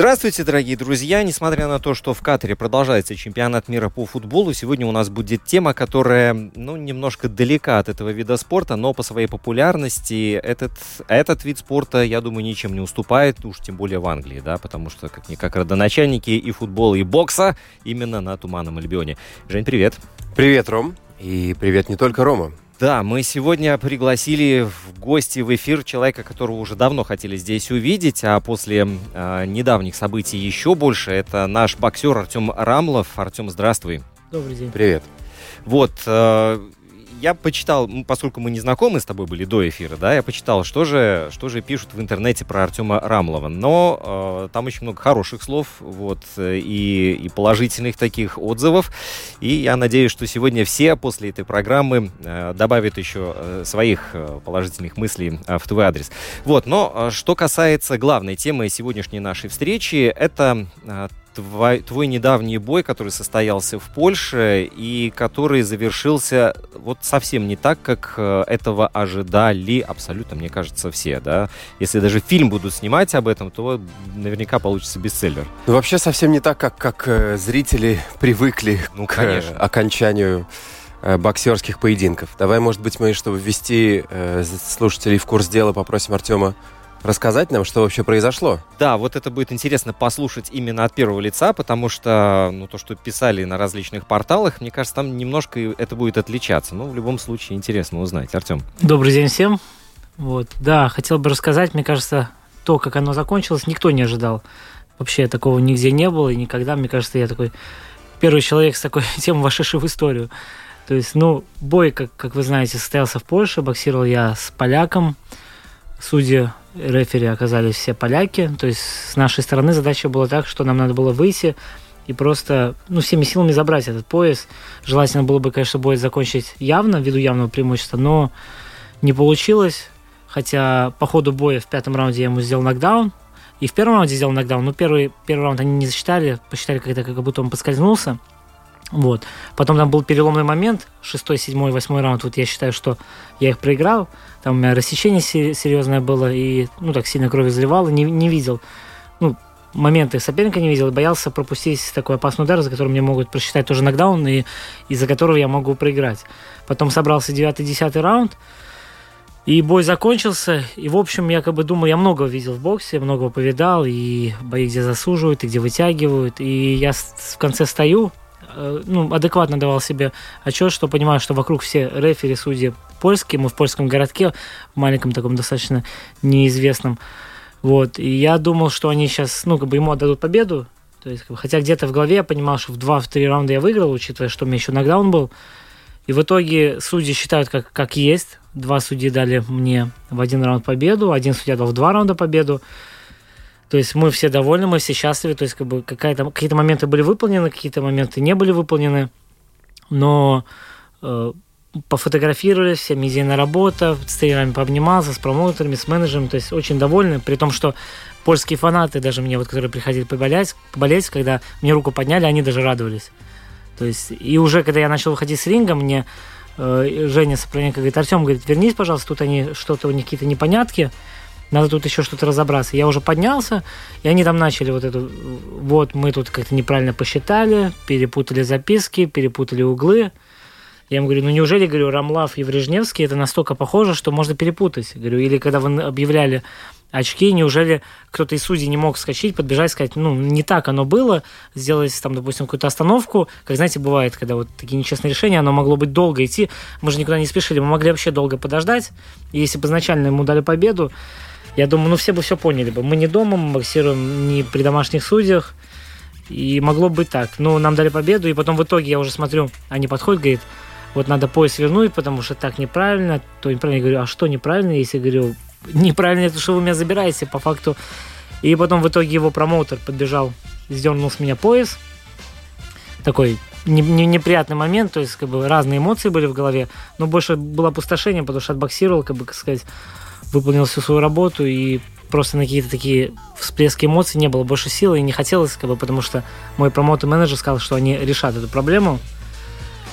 Здравствуйте, дорогие друзья! Несмотря на то, что в Катаре продолжается чемпионат мира по футболу, сегодня у нас будет тема, которая, ну, немножко далека от этого вида спорта, но по своей популярности этот, этот вид спорта, я думаю, ничем не уступает, уж тем более в Англии, да, потому что, как-никак, родоначальники и футбола, и бокса именно на Туманном Альбионе. Жень, привет! Привет, Ром. И привет не только Рома. Да, мы сегодня пригласили в гости в эфир человека, которого уже давно хотели здесь увидеть, а после э, недавних событий еще больше. Это наш боксер Артем Рамлов. Артем, здравствуй. Добрый день. Привет. Вот, э, я почитал, поскольку мы не знакомы с тобой были до эфира, да, я почитал, что же, что же пишут в интернете про Артема Рамлова. Но э, там очень много хороших слов, вот, э, и, и положительных таких отзывов. И я надеюсь, что сегодня все после этой программы э, добавят еще э, своих э, положительных мыслей э, в твой адрес. Вот, но э, что касается главной темы сегодняшней нашей встречи, это э, твой, твой недавний бой, который состоялся в Польше и который завершился вот совсем не так, как э, этого ожидали абсолютно, мне кажется, все, да. Если даже фильм будут снимать об этом, то наверняка получится бестселлер. Ну, вообще совсем не так, как, как э, зрители привыкли Ну, к конечно. э, окончанию э, боксерских поединков. Давай, может быть, мы, чтобы ввести э, слушателей в курс дела, попросим Артема рассказать нам, что вообще произошло. Да, вот это будет интересно послушать именно от первого лица, потому что, ну, то, что писали на различных порталах, мне кажется, там немножко это будет отличаться. Но в любом случае интересно узнать. Артем. Добрый день всем. Вот, да, хотел бы рассказать, мне кажется, то, как оно закончилось, никто не ожидал. Вообще такого нигде не было, и никогда, мне кажется, я такой первый человек с такой темой вошедший в историю. То есть, ну, бой, как, как вы знаете, состоялся в Польше, боксировал я с поляком. Судьи, рефери оказались все поляки. То есть, с нашей стороны задача была так, что нам надо было выйти и просто, ну, всеми силами забрать этот пояс. Желательно было бы, конечно, бой закончить явно, ввиду явного преимущества, но не получилось. Хотя по ходу боя в пятом раунде я ему сделал нокдаун. И в первом раунде сделал нокдаун. Но первый, первый раунд они не засчитали. Посчитали, это, как будто он поскользнулся. Вот. Потом там был переломный момент. Шестой, седьмой, восьмой раунд. Вот я считаю, что я их проиграл. Там у меня рассечение се- серьезное было. И, ну, так сильно крови заливало. Не, не видел. Ну, моменты соперника не видел. Боялся пропустить такой опасный удар, за который мне могут просчитать тоже нокдаун. И из-за которого я могу проиграть. Потом собрался девятый, десятый раунд. И бой закончился, и, в общем, я как бы думал, я много видел в боксе, многого повидал, и бои, где засуживают, и где вытягивают, и я в конце стою, ну, адекватно давал себе отчет, что понимаю, что вокруг все рефери, судьи польские, мы в польском городке, маленьком таком достаточно неизвестном, вот, и я думал, что они сейчас, ну, как бы ему отдадут победу, то есть, хотя где-то в голове я понимал, что в 2-3 раунда я выиграл, учитывая, что у меня еще нокдаун был, и в итоге судьи считают как, как есть. Два судьи дали мне в один раунд победу, один судья дал в два раунда победу. То есть мы все довольны, мы все счастливы. То есть как бы какие-то моменты были выполнены, какие-то моменты не были выполнены. Но э, пофотографировали, вся медийная работа, с тренерами пообнимался, с промоутерами, с менеджером. То есть очень довольны, при том, что польские фанаты, даже мне, вот, которые приходили поболеть, поболеть, когда мне руку подняли, они даже радовались. То есть, и уже когда я начал выходить с ринга, мне э, Женя Сапроненко говорит, Артем, говорит, вернись, пожалуйста, тут они что-то, у них какие-то непонятки, надо тут еще что-то разобраться. Я уже поднялся, и они там начали вот эту, вот мы тут как-то неправильно посчитали, перепутали записки, перепутали углы. Я ему говорю, ну неужели, говорю, Рамлав и Врежневский это настолько похоже, что можно перепутать? Говорю, или когда вы объявляли очки, неужели кто-то из судей не мог скачать, подбежать, сказать, ну, не так оно было, сделать там, допустим, какую-то остановку, как, знаете, бывает, когда вот такие нечестные решения, оно могло быть долго идти, мы же никуда не спешили, мы могли вообще долго подождать, и если бы изначально ему дали победу, я думаю, ну, все бы все поняли бы. Мы не дома, мы боксируем не при домашних судьях, и могло быть так. Но нам дали победу, и потом в итоге я уже смотрю, они подходят, говорит, вот надо пояс вернуть, потому что так неправильно, то неправильно. Я говорю, а что неправильно, если говорю, неправильно это, что вы меня забираете, по факту. И потом в итоге его промоутер подбежал, сдернул с меня пояс. Такой не, не, неприятный момент, то есть как бы разные эмоции были в голове, но больше было опустошение, потому что отбоксировал, как бы, как сказать, выполнил всю свою работу и просто на какие-то такие всплески эмоций не было больше силы и не хотелось, как бы, потому что мой промоутер-менеджер сказал, что они решат эту проблему.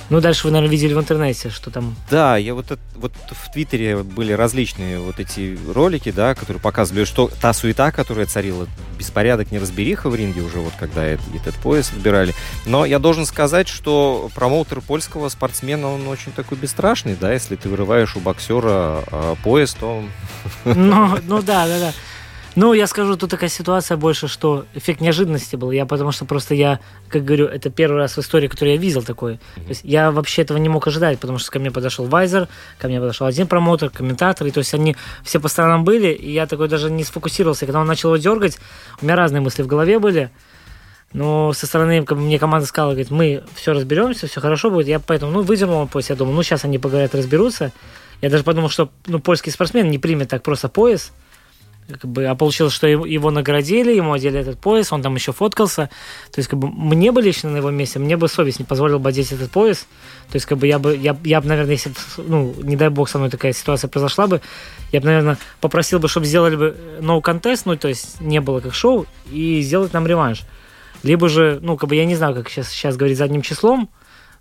Ну, дальше вы, наверное, видели в интернете, что там... Да, я вот, вот в Твиттере были различные вот эти ролики, да, которые показывали, что та суета, которая царила, беспорядок, неразбериха в ринге уже, вот когда этот, этот пояс выбирали. Но я должен сказать, что промоутер польского спортсмена, он очень такой бесстрашный, да, если ты вырываешь у боксера э, пояс, то... Ну, ну да, да, да. Ну, я скажу, тут такая ситуация больше, что эффект неожиданности был. Я потому что просто я, как говорю, это первый раз в истории, который я видел такой. То есть я вообще этого не мог ожидать, потому что ко мне подошел Вайзер, ко мне подошел один промоутер, комментатор, и то есть они все по сторонам были, и я такой даже не сфокусировался. Когда он начал его дергать, у меня разные мысли в голове были. Но со стороны мне команда сказала, говорит, мы все разберемся, все хорошо будет. Я поэтому, ну, выдернул пояс. Я думал, ну, сейчас они поговорят, разберутся. Я даже подумал, что ну, польский спортсмен не примет так просто пояс как бы, а получилось, что его наградили, ему одели этот пояс, он там еще фоткался. То есть, как бы, мне бы лично на его месте, мне бы совесть не позволила бы одеть этот пояс. То есть, как бы, я бы, я, я бы, наверное, если, ну, не дай бог, со мной такая ситуация произошла бы, я бы, наверное, попросил бы, чтобы сделали бы no contest, ну, то есть, не было как шоу, и сделать нам реванш. Либо же, ну, как бы, я не знаю, как сейчас, сейчас говорить задним числом,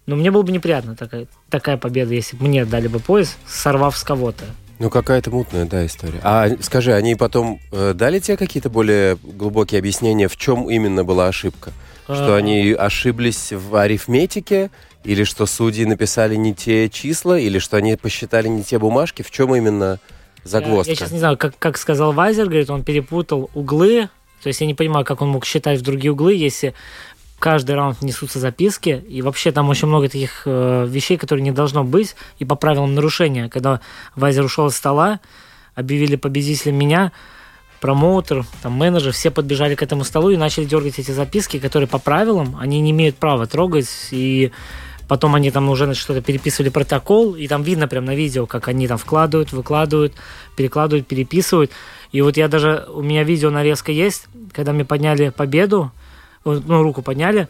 но мне было бы неприятно такая, такая победа, если бы мне дали бы пояс, сорвав с кого-то. Ну, какая-то мутная, да, история. А скажи, они потом э, дали тебе какие-то более глубокие объяснения, в чем именно была ошибка? Что а. они ошиблись в арифметике, или что судьи написали не те числа, или что они посчитали не те бумажки? В чем именно загвоздка? Я, я сейчас не знаю, как, как сказал Вайзер, говорит, он перепутал углы, то есть я не понимаю, как он мог считать в другие углы, если каждый раунд несутся записки, и вообще там очень много таких э, вещей, которые не должно быть, и по правилам нарушения. Когда Вайзер ушел с стола, объявили победителем меня, промоутер, там, менеджер, все подбежали к этому столу и начали дергать эти записки, которые по правилам, они не имеют права трогать, и потом они там уже что-то переписывали протокол, и там видно прям на видео, как они там вкладывают, выкладывают, перекладывают, переписывают. И вот я даже, у меня видео нарезка есть, когда мне подняли победу, ну, руку подняли.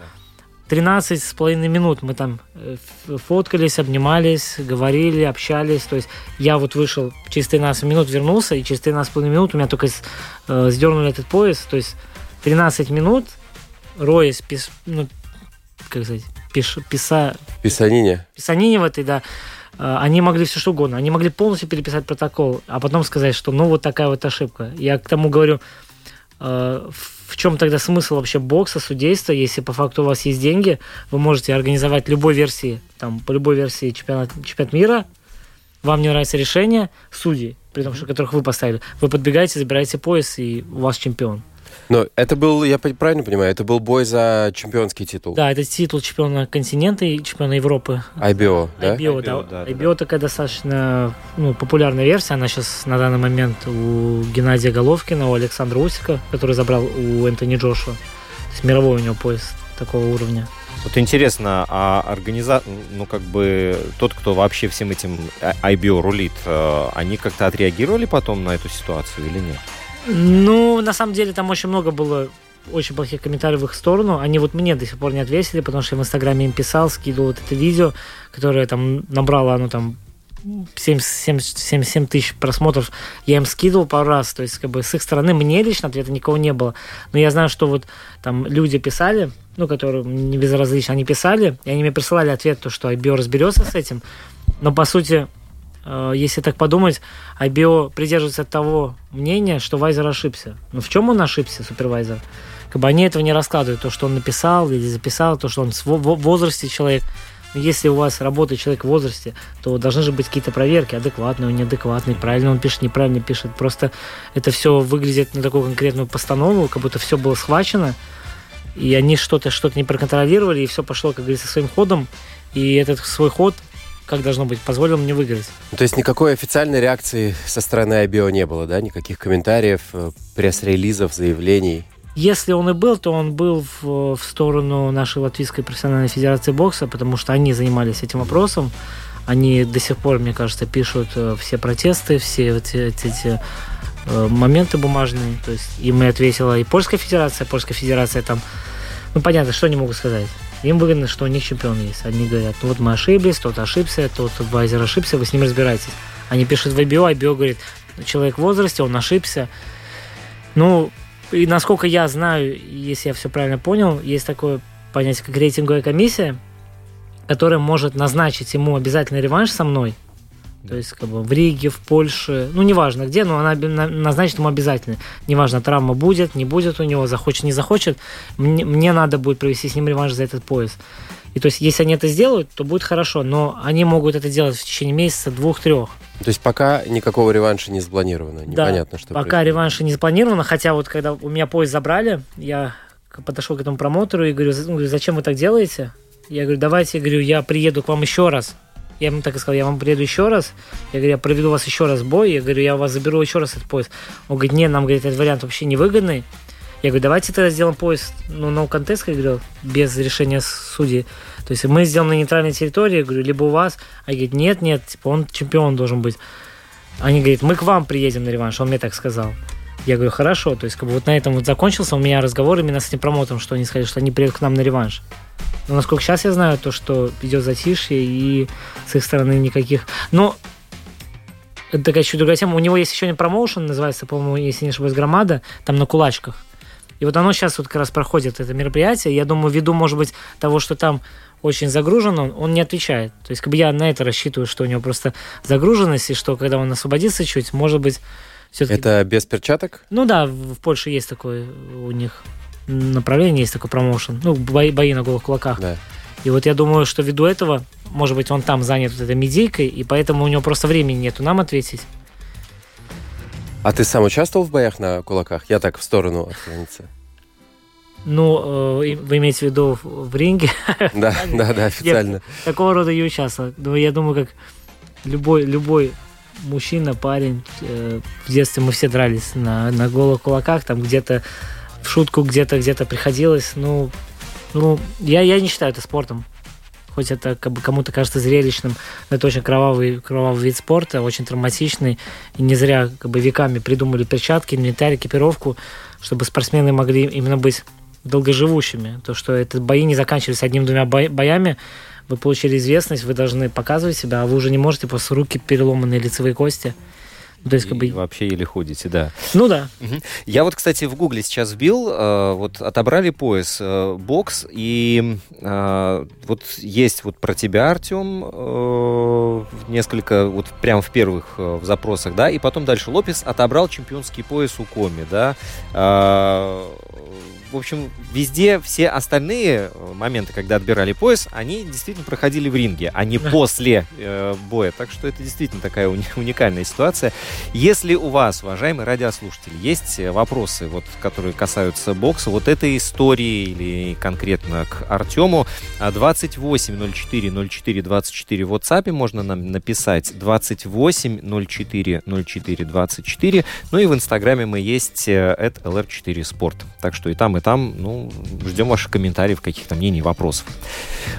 13 с половиной минут мы там э, фоткались, обнимались, говорили, общались. То есть я вот вышел через 13 минут, вернулся, и через 13 с половиной минут у меня только э, сдернули этот пояс. То есть 13 минут, роясь, пис, ну, как сказать, пиш, писа... Писанине. Писанине в этой, да. Э, они могли все что угодно. Они могли полностью переписать протокол, а потом сказать, что ну вот такая вот ошибка. Я к тому говорю, в чем тогда смысл вообще бокса, судейства, если по факту у вас есть деньги, вы можете организовать любой версии, там, по любой версии чемпионат, чемпионат мира, вам не нравится решение, судей, при том, что которых вы поставили, вы подбегаете, забираете пояс, и у вас чемпион. Но это был, я правильно понимаю, это был бой за чемпионский титул? Да, это титул чемпиона континента и чемпиона Европы. IBO, да? IBO, да. IBO, да, IBO да. такая достаточно ну, популярная версия. Она сейчас на данный момент у Геннадия Головкина, у Александра Усика, который забрал у Энтони Джошуа. То есть мировой у него пояс такого уровня. Вот интересно, а организа... ну как бы тот, кто вообще всем этим IBO рулит, э, они как-то отреагировали потом на эту ситуацию или нет? Ну, на самом деле, там очень много было очень плохих комментариев в их сторону. Они вот мне до сих пор не ответили, потому что я в Инстаграме им писал, скидывал вот это видео, которое там набрало, оно там 77 тысяч просмотров я им скидывал пару раз. То есть, как бы с их стороны мне лично ответа никого не было. Но я знаю, что вот там люди писали, ну, которые не безразличны, они писали, и они мне присылали ответ, то, что IBO разберется с этим. Но, по сути, если так подумать, IBO придерживается того мнения, что Вайзер ошибся. Но в чем он ошибся, супервайзер? Как бы они этого не раскладывают, то, что он написал или записал, то, что он в возрасте человек. Но если у вас работает человек в возрасте, то должны же быть какие-то проверки, адекватные, неадекватные, правильно он пишет, неправильно пишет. Просто это все выглядит на такую конкретную постанову, как будто все было схвачено, и они что-то что-то не проконтролировали, и все пошло, как говорится, своим ходом. И этот свой ход как должно быть, позволил мне выиграть. То есть никакой официальной реакции со стороны IBO не было, да? Никаких комментариев, э, пресс-релизов, заявлений? Если он и был, то он был в, в сторону нашей Латвийской профессиональной федерации бокса, потому что они занимались этим вопросом. Они до сих пор, мне кажется, пишут э, все протесты, все эти, эти, эти э, моменты бумажные. То есть им и ответила и Польская федерация. Польская федерация там, ну понятно, что они могут сказать. Им выгодно, что у них чемпион есть. Они говорят, вот мы ошиблись, тот ошибся, тот адвайзер ошибся, вы с ним разбираетесь. Они пишут в IBO, IBO говорит, человек в возрасте, он ошибся. Ну, и насколько я знаю, если я все правильно понял, есть такое понятие, как рейтинговая комиссия, которая может назначить ему обязательный реванш со мной – то есть, как бы в Риге, в Польше, ну, неважно где, но она назначит ему обязательно. Неважно, травма будет, не будет у него, захочет, не захочет. Мне, мне надо будет провести с ним реванш за этот пояс. И то есть, если они это сделают, то будет хорошо, но они могут это делать в течение месяца, двух-трех. То есть пока никакого реванша не запланировано, непонятно, да, что пока происходит. реванша не запланировано, хотя вот когда у меня пояс забрали, я подошел к этому промоутеру и говорю, зачем вы так делаете? Я говорю, давайте, я говорю, я приеду к вам еще раз, я ему так и сказал, я вам приеду еще раз. Я говорю, я проведу вас еще раз бой. Я говорю, я вас заберу еще раз этот пояс. Он говорит, нет, нам, говорит, этот вариант вообще невыгодный. Я говорю, давайте тогда сделаем пояс, ну, no contest, я говорю, без решения судьи. То есть мы сделаем на нейтральной территории, я говорю, либо у вас. А говорит, нет, нет, типа он чемпион должен быть. Они говорят, мы к вам приедем на реванш, он мне так сказал. Я говорю, хорошо, то есть как бы вот на этом вот закончился у меня разговор именно с этим промоутером, что они сказали, что они приедут к нам на реванш. Но насколько сейчас я знаю, то, что идет затишье и с их стороны никаких... Но это такая чуть другая тема. У него есть еще один промоушен, называется, по-моему, если не ошибаюсь, «Громада», там на кулачках. И вот оно сейчас вот как раз проходит, это мероприятие. Я думаю, ввиду, может быть, того, что там очень загружено, он не отвечает. То есть, как бы я на это рассчитываю, что у него просто загруженность, и что когда он освободится чуть, может быть, все-таки... Это без перчаток? Ну да, в Польше есть такое у них направление, есть такой промоушен. Ну, бои, бои на голых кулаках. Да. И вот я думаю, что ввиду этого, может быть, он там занят вот этой медийкой, и поэтому у него просто времени нету нам ответить. А ты сам участвовал в боях на кулаках? Я так в сторону от границы. Ну, э, вы имеете в виду в ринге? Да, да, да, официально. такого рода я участвовал. Но я думаю, как любой, любой мужчина, парень, э, в детстве мы все дрались на, на голых кулаках, там где-то в шутку где-то где-то приходилось. Ну, ну я, я не считаю это спортом. Хоть это как бы кому-то кажется зрелищным, но это очень кровавый, кровавый вид спорта, очень травматичный. И не зря как бы веками придумали перчатки, инвентарь, экипировку, чтобы спортсмены могли именно быть долгоживущими. То, что это бои не заканчивались одним-двумя боями, вы получили известность, вы должны показывать себя, а вы уже не можете после руки переломанные лицевые кости. То есть, как бы... вообще еле ходите, да. Ну да. Угу. Я вот, кстати, в Гугле сейчас вбил, э, вот отобрали пояс э, бокс, и э, вот есть вот про тебя, Артем, несколько, вот прямо в первых в запросах, да, и потом дальше Лопес отобрал чемпионский пояс у Коми, да. В общем, везде все остальные э, моменты, когда отбирали пояс, они действительно проходили в ринге, а не после э, боя. Так что это действительно такая уни- уникальная ситуация. Если у вас, уважаемые радиослушатели, есть э, вопросы, вот, которые касаются бокса, вот этой истории или конкретно к Артему, 28 04 24 в WhatsApp можно нам написать 28 04 04 24. Ну и в Инстаграме мы есть это э, LR4 Sport. Так что и там, и там, ну, ждем ваших комментариев, каких-то мнений, вопросов.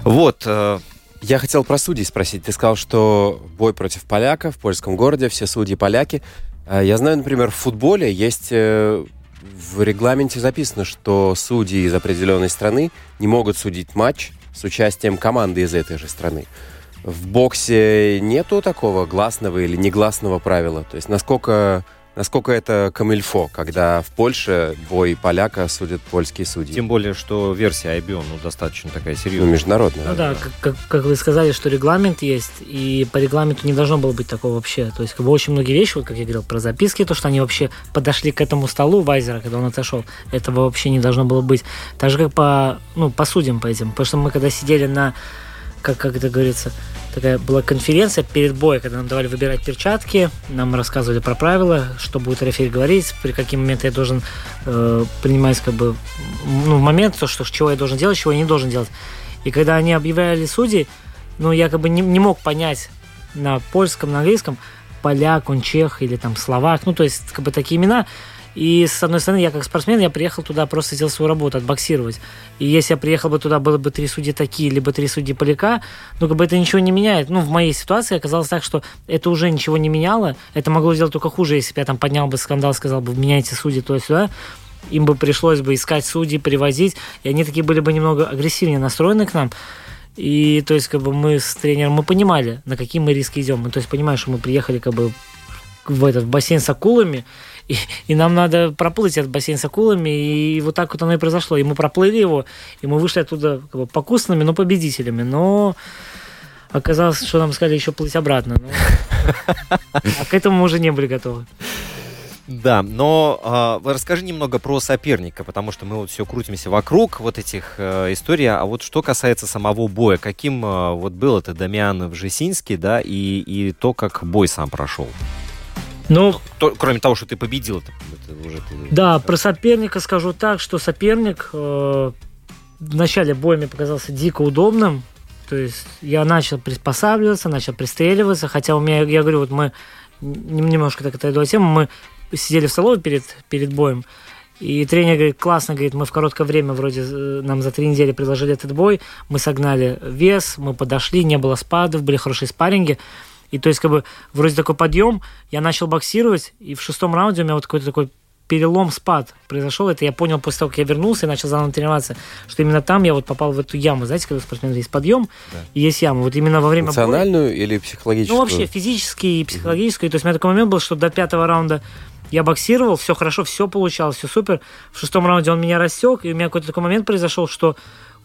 Вот. Э, Я хотел про судей спросить. Ты сказал, что бой против поляка в польском городе, все судьи поляки. Э, я знаю, например, в футболе есть э, в регламенте записано, что судьи из определенной страны не могут судить матч с участием команды из этой же страны. В боксе нету такого гласного или негласного правила. То есть насколько насколько это камильфо, когда в Польше бой поляка судят польские судьи. Тем более, что версия IBO ну, достаточно такая серьезная. Ну, международная. Ну да, как, как, как вы сказали, что регламент есть, и по регламенту не должно было быть такого вообще. То есть, как бы очень многие вещи, вот как я говорил про записки, то, что они вообще подошли к этому столу Вайзера, когда он отошел, этого вообще не должно было быть. Так же, как по, ну, по судьям по этим. Потому что мы когда сидели на как, как это говорится, такая была конференция перед боем, когда нам давали выбирать перчатки, нам рассказывали про правила, что будет рефери говорить, при какие моменты я должен э, принимать как бы ну, момент, то, что, чего я должен делать, чего я не должен делать. И когда они объявляли судей, ну, я как бы не, не мог понять на польском, на английском, поляк, он чех или там словак, ну, то есть, как бы такие имена. И, с одной стороны, я как спортсмен, я приехал туда просто сделать свою работу, отбоксировать. И если я приехал бы туда, было бы три судьи такие, либо три судьи поляка, ну, как бы это ничего не меняет. Ну, в моей ситуации оказалось так, что это уже ничего не меняло. Это могло сделать только хуже, если бы я там поднял бы скандал, сказал бы, меняйте судьи туда-сюда им бы пришлось бы искать судьи, привозить, и они такие были бы немного агрессивнее настроены к нам. И то есть, как бы мы с тренером, мы понимали, на какие мы риски идем. Мы, то есть, понимаем, что мы приехали как бы в этот в бассейн с акулами, и, и нам надо проплыть этот бассейн с акулами, и вот так вот оно и произошло. И мы проплыли его, и мы вышли оттуда как бы, покусанными, но победителями. Но оказалось, что нам сказали еще плыть обратно. Ну, а к этому мы уже не были готовы. Да, но э, расскажи немного про соперника, потому что мы вот все крутимся вокруг вот этих э, историй. А вот что касается самого боя, каким э, вот был это Дамиан в да, и, и то, как бой сам прошел? Ну, то, кроме того, что ты победил, это, это уже ты... Да, про соперника скажу так, что соперник э, в начале боя мне показался дико удобным. То есть я начал приспосабливаться, начал пристреливаться, хотя у меня, я говорю, вот мы немножко так отойду от темы, мы сидели в столовой перед, перед боем, и тренер говорит, классно, говорит, мы в короткое время, вроде э, нам за три недели предложили этот бой, мы согнали вес, мы подошли, не было спадов, были хорошие спарринги. И то есть, как бы, вроде такой подъем, я начал боксировать, и в шестом раунде у меня вот какой-то такой перелом, спад произошел. Это я понял после того, как я вернулся и начал заново тренироваться, что именно там я вот попал в эту яму. Знаете, когда у спортсмена есть подъем да. и есть яма. Вот именно во время Национальную боя... или психологическую? Ну, вообще, физический и психологический. Угу. То есть у меня такой момент был, что до пятого раунда я боксировал, все хорошо, все получалось, все супер. В шестом раунде он меня рассек, и у меня какой-то такой момент произошел, что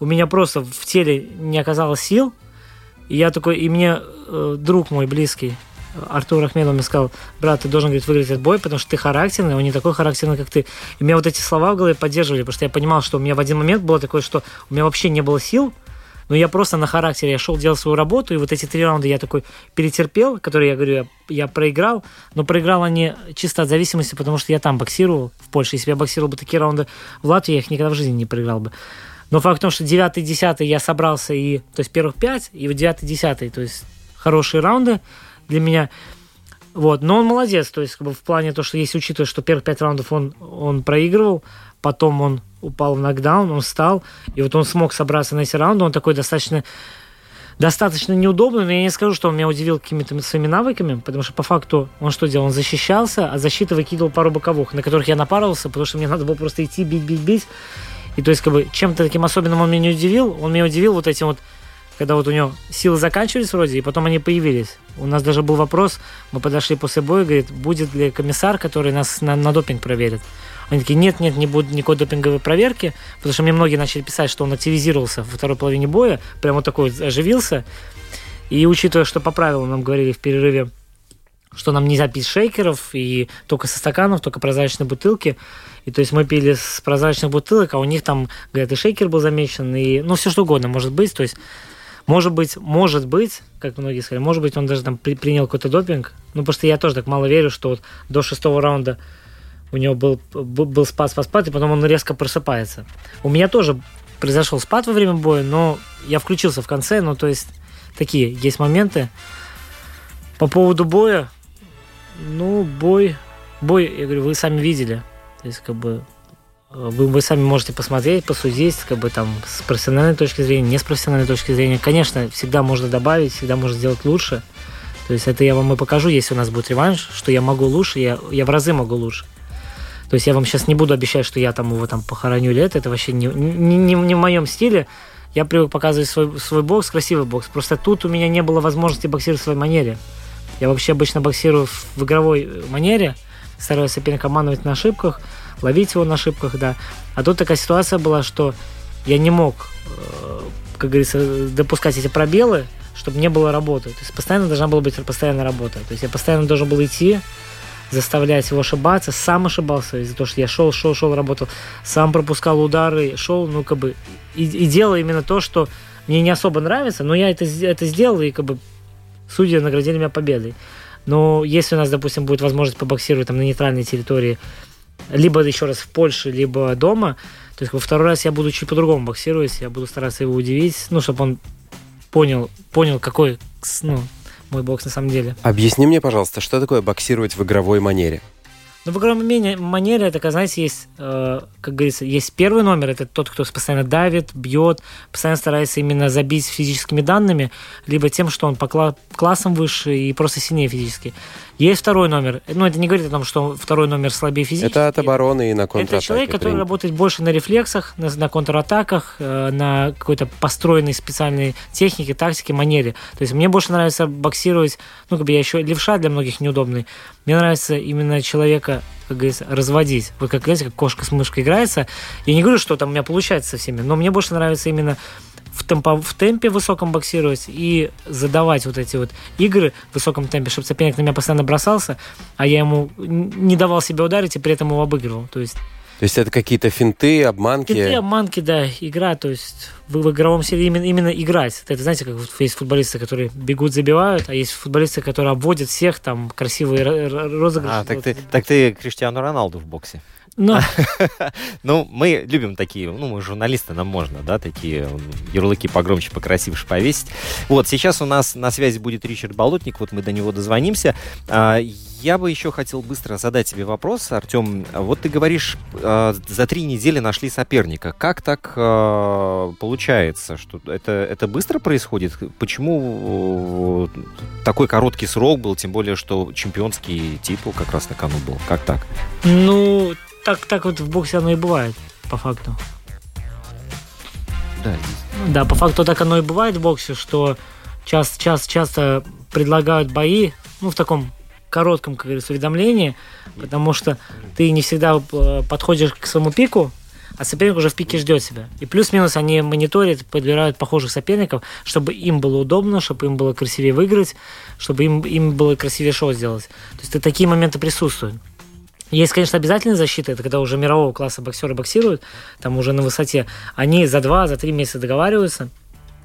у меня просто в теле не оказалось сил. И я такой, и мне э, друг мой близкий, Артур Ахмедов мне сказал, брат, ты должен, говорит, выиграть этот бой, потому что ты характерный, он не такой характерный, как ты. И меня вот эти слова в голове поддерживали, потому что я понимал, что у меня в один момент было такое, что у меня вообще не было сил, но я просто на характере, я шел, делал свою работу, и вот эти три раунда я такой перетерпел, которые, я говорю, я, я проиграл, но проиграл они чисто от зависимости, потому что я там боксировал в Польше. Если бы я боксировал бы такие раунды в Латвии, я их никогда в жизни не проиграл бы. Но факт в том, что 9-10 я собрался, и, то есть первых 5, и в 9-10, то есть хорошие раунды для меня. Вот, но он молодец, то есть как бы в плане то, что если учитывая, что первых пять раундов он, он проигрывал, потом он упал в нокдаун, он встал, и вот он смог собраться на эти раунды, он такой достаточно достаточно неудобный, но я не скажу, что он меня удивил какими-то своими навыками, потому что по факту он что делал? Он защищался, а защита выкидывал пару боковых, на которых я напарывался, потому что мне надо было просто идти, бить, бить, бить. И то есть, как бы, чем-то таким особенным он меня не удивил. Он меня удивил вот этим вот когда вот у него силы заканчивались вроде, и потом они появились. У нас даже был вопрос, мы подошли после боя, говорит, будет ли комиссар, который нас на, на допинг проверит. Они такие, нет, нет, не будет никакой допинговой проверки, потому что мне многие начали писать, что он активизировался во второй половине боя, прямо вот такой оживился. И учитывая, что по правилам нам говорили в перерыве, что нам нельзя пить шейкеров, и только со стаканов, только прозрачные бутылки. И то есть мы пили с прозрачных бутылок, а у них там, говорят, и шейкер был замечен, и ну все что угодно может быть. То есть может быть, может быть, как многие сказали, может быть, он даже там при, принял какой-то допинг. Ну, потому что я тоже так мало верю, что вот до шестого раунда у него был, был спад, спад, спад, и потом он резко просыпается. У меня тоже произошел спад во время боя, но я включился в конце, ну, то есть такие есть моменты. По поводу боя, ну, бой, бой, я говорю, вы сами видели. То есть, как бы, вы, вы сами можете посмотреть, посудить, как бы там с профессиональной точки зрения, не с профессиональной точки зрения. Конечно, всегда можно добавить, всегда можно сделать лучше. То есть это я вам и покажу, если у нас будет реванш, что я могу лучше, я, я в разы могу лучше. То есть я вам сейчас не буду обещать, что я там его там похороню или это, это вообще не, не, не, не в моем стиле. Я привык показывать свой, свой бокс, красивый бокс. Просто тут у меня не было возможности боксировать в своей манере. Я вообще обычно боксирую в игровой манере, стараюсь соперника обманывать на ошибках – ловить его на ошибках, да. А тут такая ситуация была, что я не мог, э, как говорится, допускать эти пробелы, чтобы не было работы. То есть постоянно должна была быть постоянная работа. То есть я постоянно должен был идти, заставлять его ошибаться, сам ошибался из-за того, что я шел, шел, шел, работал, сам пропускал удары, шел, ну, как бы, и, и делал именно то, что мне не особо нравится, но я это, это сделал, и, как бы, судьи наградили меня победой. Но если у нас, допустим, будет возможность побоксировать там на нейтральной территории, либо еще раз в Польше, либо дома, то есть во второй раз я буду чуть по-другому боксировать, я буду стараться его удивить, ну, чтобы он понял, понял, какой ну, мой бокс на самом деле. Объясни мне, пожалуйста, что такое боксировать в игровой манере? Ну, в игровой манере, это, знаете, есть, э, как говорится, есть первый номер, это тот, кто постоянно давит, бьет, постоянно старается именно забить физическими данными, либо тем, что он по кла- классам выше и просто сильнее физически. Есть второй номер. Ну, это не говорит о том, что второй номер слабее физически. Это от обороны и на контратаке. Это человек, который принято. работает больше на рефлексах, на, на контратаках, э, на какой-то построенной специальной технике, тактике, манере. То есть мне больше нравится боксировать, ну, как бы я еще левша для многих неудобный. Мне нравится именно человека как говорится, разводить. Вот как, знаете, как кошка с мышкой играется. Я не говорю, что там у меня получается со всеми, но мне больше нравится именно в, темпо, в темпе высоком боксировать и задавать вот эти вот игры в высоком темпе, чтобы соперник на меня постоянно бросался, а я ему не давал себе ударить и при этом его обыгрывал. То есть то есть это какие-то финты, обманки? Финты, обманки, да, игра, то есть в, в игровом серии именно, именно играть. Это, знаете, как есть футболисты, которые бегут, забивают, а есть футболисты, которые обводят всех, там, красивые розыгрыши. А, так ты, так ты Криштиану Роналду в боксе. Но... ну, мы любим такие, ну, мы журналисты, нам можно, да, такие ярлыки погромче, покрасивше повесить. Вот, сейчас у нас на связи будет Ричард Болотник, вот мы до него дозвонимся. А, я бы еще хотел быстро задать тебе вопрос, Артем. Вот ты говоришь, а, за три недели нашли соперника. Как так а, получается, что это, это быстро происходит? Почему такой короткий срок был, тем более, что чемпионский титул как раз на кону был? Как так? Ну, так, так вот в боксе оно и бывает, по факту. Да, да, по факту так оно и бывает в боксе, что часто, часто, часто предлагают бои, ну, в таком коротком, как говорится, уведомлении, потому что ты не всегда э, подходишь к своему пику, а соперник уже в пике ждет себя. И плюс-минус они мониторят, подбирают похожих соперников, чтобы им было удобно, чтобы им было красивее выиграть, чтобы им, им было красивее шоу сделать. То есть такие моменты присутствуют. Есть, конечно, обязательная защита, это когда уже мирового класса боксеры боксируют, там уже на высоте. Они за два, за три месяца договариваются,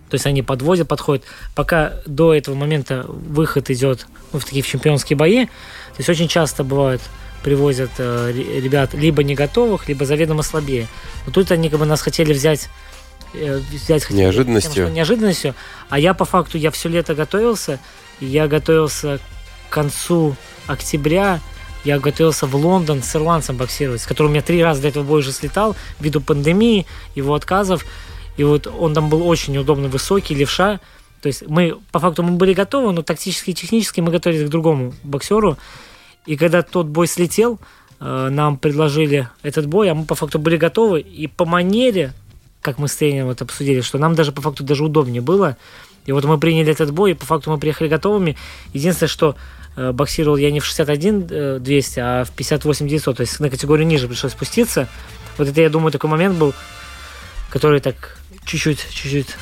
то есть они подводят, подходят. Пока до этого момента выход идет ну, в такие в чемпионские бои, то есть очень часто бывает привозят э, ребят либо не готовых, либо заведомо слабее. Но тут они как бы нас хотели взять э, взять хотели, неожиданностью. Тем, неожиданностью. А я по факту я все лето готовился, и я готовился к концу октября я готовился в Лондон с ирландцем боксировать, с которым я три раза до этого бой уже слетал, ввиду пандемии, его отказов. И вот он там был очень неудобно высокий, левша. То есть мы, по факту, мы были готовы, но тактически и технически мы готовились к другому боксеру. И когда тот бой слетел, э, нам предложили этот бой, а мы по факту были готовы. И по манере, как мы с тренером это обсудили, что нам даже по факту даже удобнее было. И вот мы приняли этот бой, и по факту мы приехали готовыми. Единственное, что боксировал я не в 61 200, э, а в 58 900, то есть на категорию ниже пришлось спуститься. Вот это, я думаю, такой момент был, который так чуть-чуть, чуть-чуть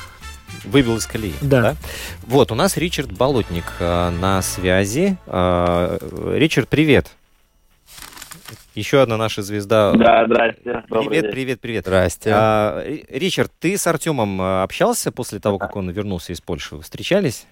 выбил из колеи. Да. да. Вот, у нас Ричард Болотник э, на связи. Э, Ричард, привет. Еще одна наша звезда. Да, здрасте. Привет, привет, привет. Здрасте. А, Ричард, ты с Артемом э, общался после того, как он вернулся из Польши? Встречались?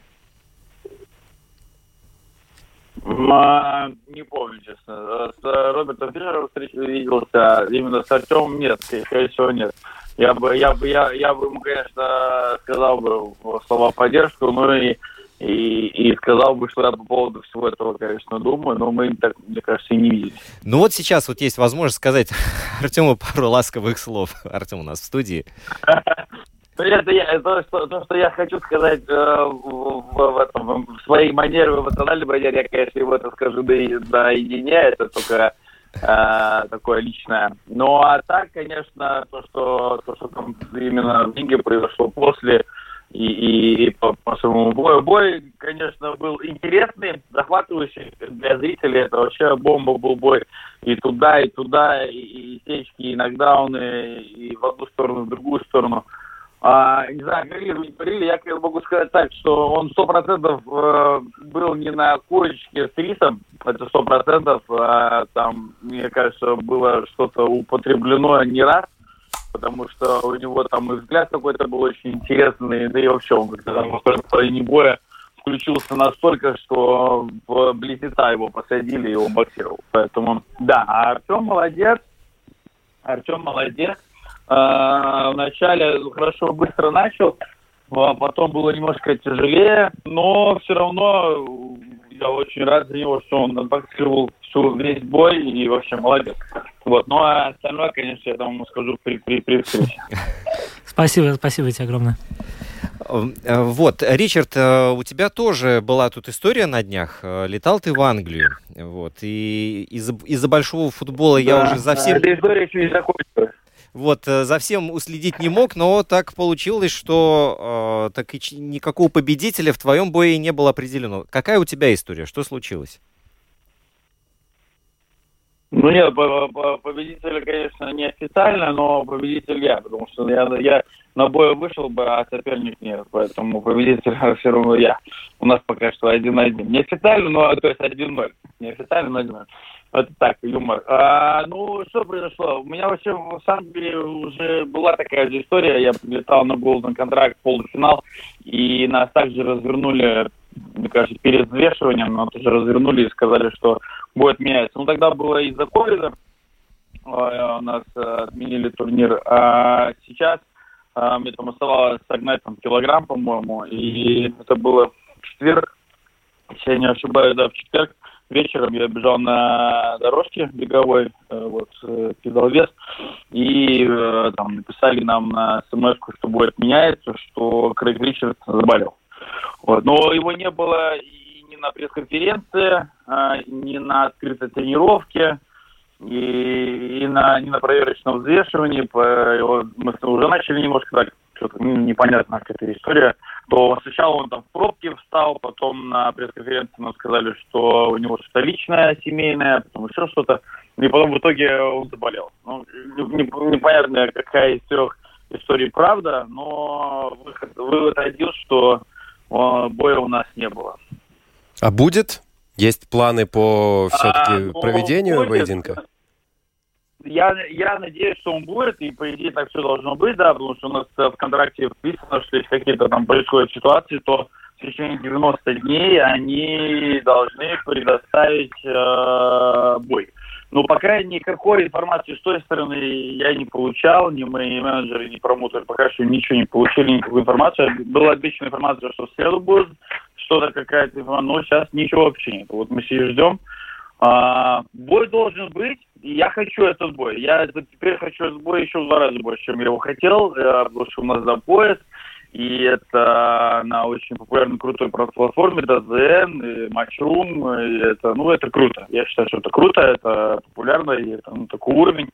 А, не помню, честно. С Робертом Фишером виделся, именно с Артемом нет, скорее всего, нет. Я бы, я бы, я, я бы ему, конечно, сказал бы слова поддержку, но и, и, и сказал бы, что я по поводу всего этого, конечно, думаю, но мы так, мне кажется, и не виделись. Ну вот сейчас вот есть возможность сказать Артему пару ласковых слов. Артем у нас в студии. Это, я, то, что, то, что я хочу сказать э, в, в, этом, в своей манере, в эмоциональной манере, я, конечно, его это скажу наедине, это только э, такое личное. Ну, а так, конечно, то, что, то, что там именно в Лиге произошло после и, и, и по, по своему бою. Бой, конечно, был интересный, захватывающий для зрителей. Это вообще бомба был бой. И туда, и туда, и, и сечки, и нокдауны, и в одну сторону, и в другую сторону. А, не знаю, говорили, не говорили, я могу сказать так, что он сто процентов э, был не на курочке с рисом, это сто процентов, а там, мне кажется, было что-то употреблено не раз, потому что у него там и взгляд какой-то был очень интересный, да и вообще он когда там во половине боя включился настолько, что в близнеца его посадили и он боксировал. Поэтому, да, а Артем молодец, Артем молодец. А, Вначале хорошо, быстро начал, а потом было немножко тяжелее, но все равно я очень рад за него, что он отбоксировал всю весь бой и вообще молодец. Вот. Ну а остальное, конечно, я там скажу при, при, при встрече. Спасибо, спасибо тебе огромное. Э, Вот, Ричард, э, у тебя тоже была тут история на днях. Э, Летал ты в Англию. Вот, и из-за из большого футбола я Да, уже за всем... Эта история еще не закончилась. Вот, э, за всем уследить не мог, но так получилось, что э, так и никакого победителя в твоем бое не было определено. Какая у тебя история? Что случилось? Ну нет, по- по- победитель, конечно, не официально, но победитель я, потому что я, я на бой вышел бы, а соперник нет, поэтому победитель все равно я. У нас пока что один-один. Не официально, но то есть один-ноль. Не официально, но один-ноль. Это так, юмор. А, ну, что произошло? У меня вообще в Англии уже была такая же история. Я летал на Голден контракт, полуфинал, и нас также развернули, мне кажется, перед взвешиванием, нас тоже развернули и сказали, что будет меняться. Ну, тогда было из-за ковида, э, у нас э, отменили турнир, а сейчас э, мне там оставалось согнать там килограмм, по-моему, и это было в четверг, если я не ошибаюсь, да, в четверг вечером я бежал на дорожке беговой, э, вот, э, кидал вес, и э, там написали нам на смс что будет меняется, что Крейг Ричард заболел. Вот. Но его не было и ни на пресс-конференции, а, ни на открытой тренировке, и, и на, не на проверочном взвешивании. Мы уже начали немножко так, что-то ну, непонятно какая-то история. То сначала он там в пробке встал, потом на пресс-конференции нам сказали, что у него что-то личное, семейное, потом еще что-то. И потом в итоге он заболел. Ну, не- непонятно, какая из трех историй правда, но выход, вывод один, что э, боя у нас не было. А будет? Есть планы по А, все-таки ну, проведению будет. поединка? Я, я надеюсь, что он будет, и по идее так все должно быть, да, потому что у нас э, в контракте вписано, что если какие-то там происходят ситуации, то в течение 90 дней они должны предоставить э, бой. Но пока никакой информации с той стороны я не получал, ни мои менеджеры, ни промоутеры пока что ничего не получили, никакую информацию. Была обещана информация, что в среду будет что-то, какая-то но сейчас ничего вообще нет. Вот мы все ждем. А, бой должен быть, и я хочу этот бой. Я теперь хочу этот бой еще в два раза больше, чем я его хотел, потому что у нас за пояс, и это на очень популярной крутой платформе ДЗН, и Matchroom, это, ну, это круто. Я считаю, что это круто, это популярно, и это ну, такой уровень.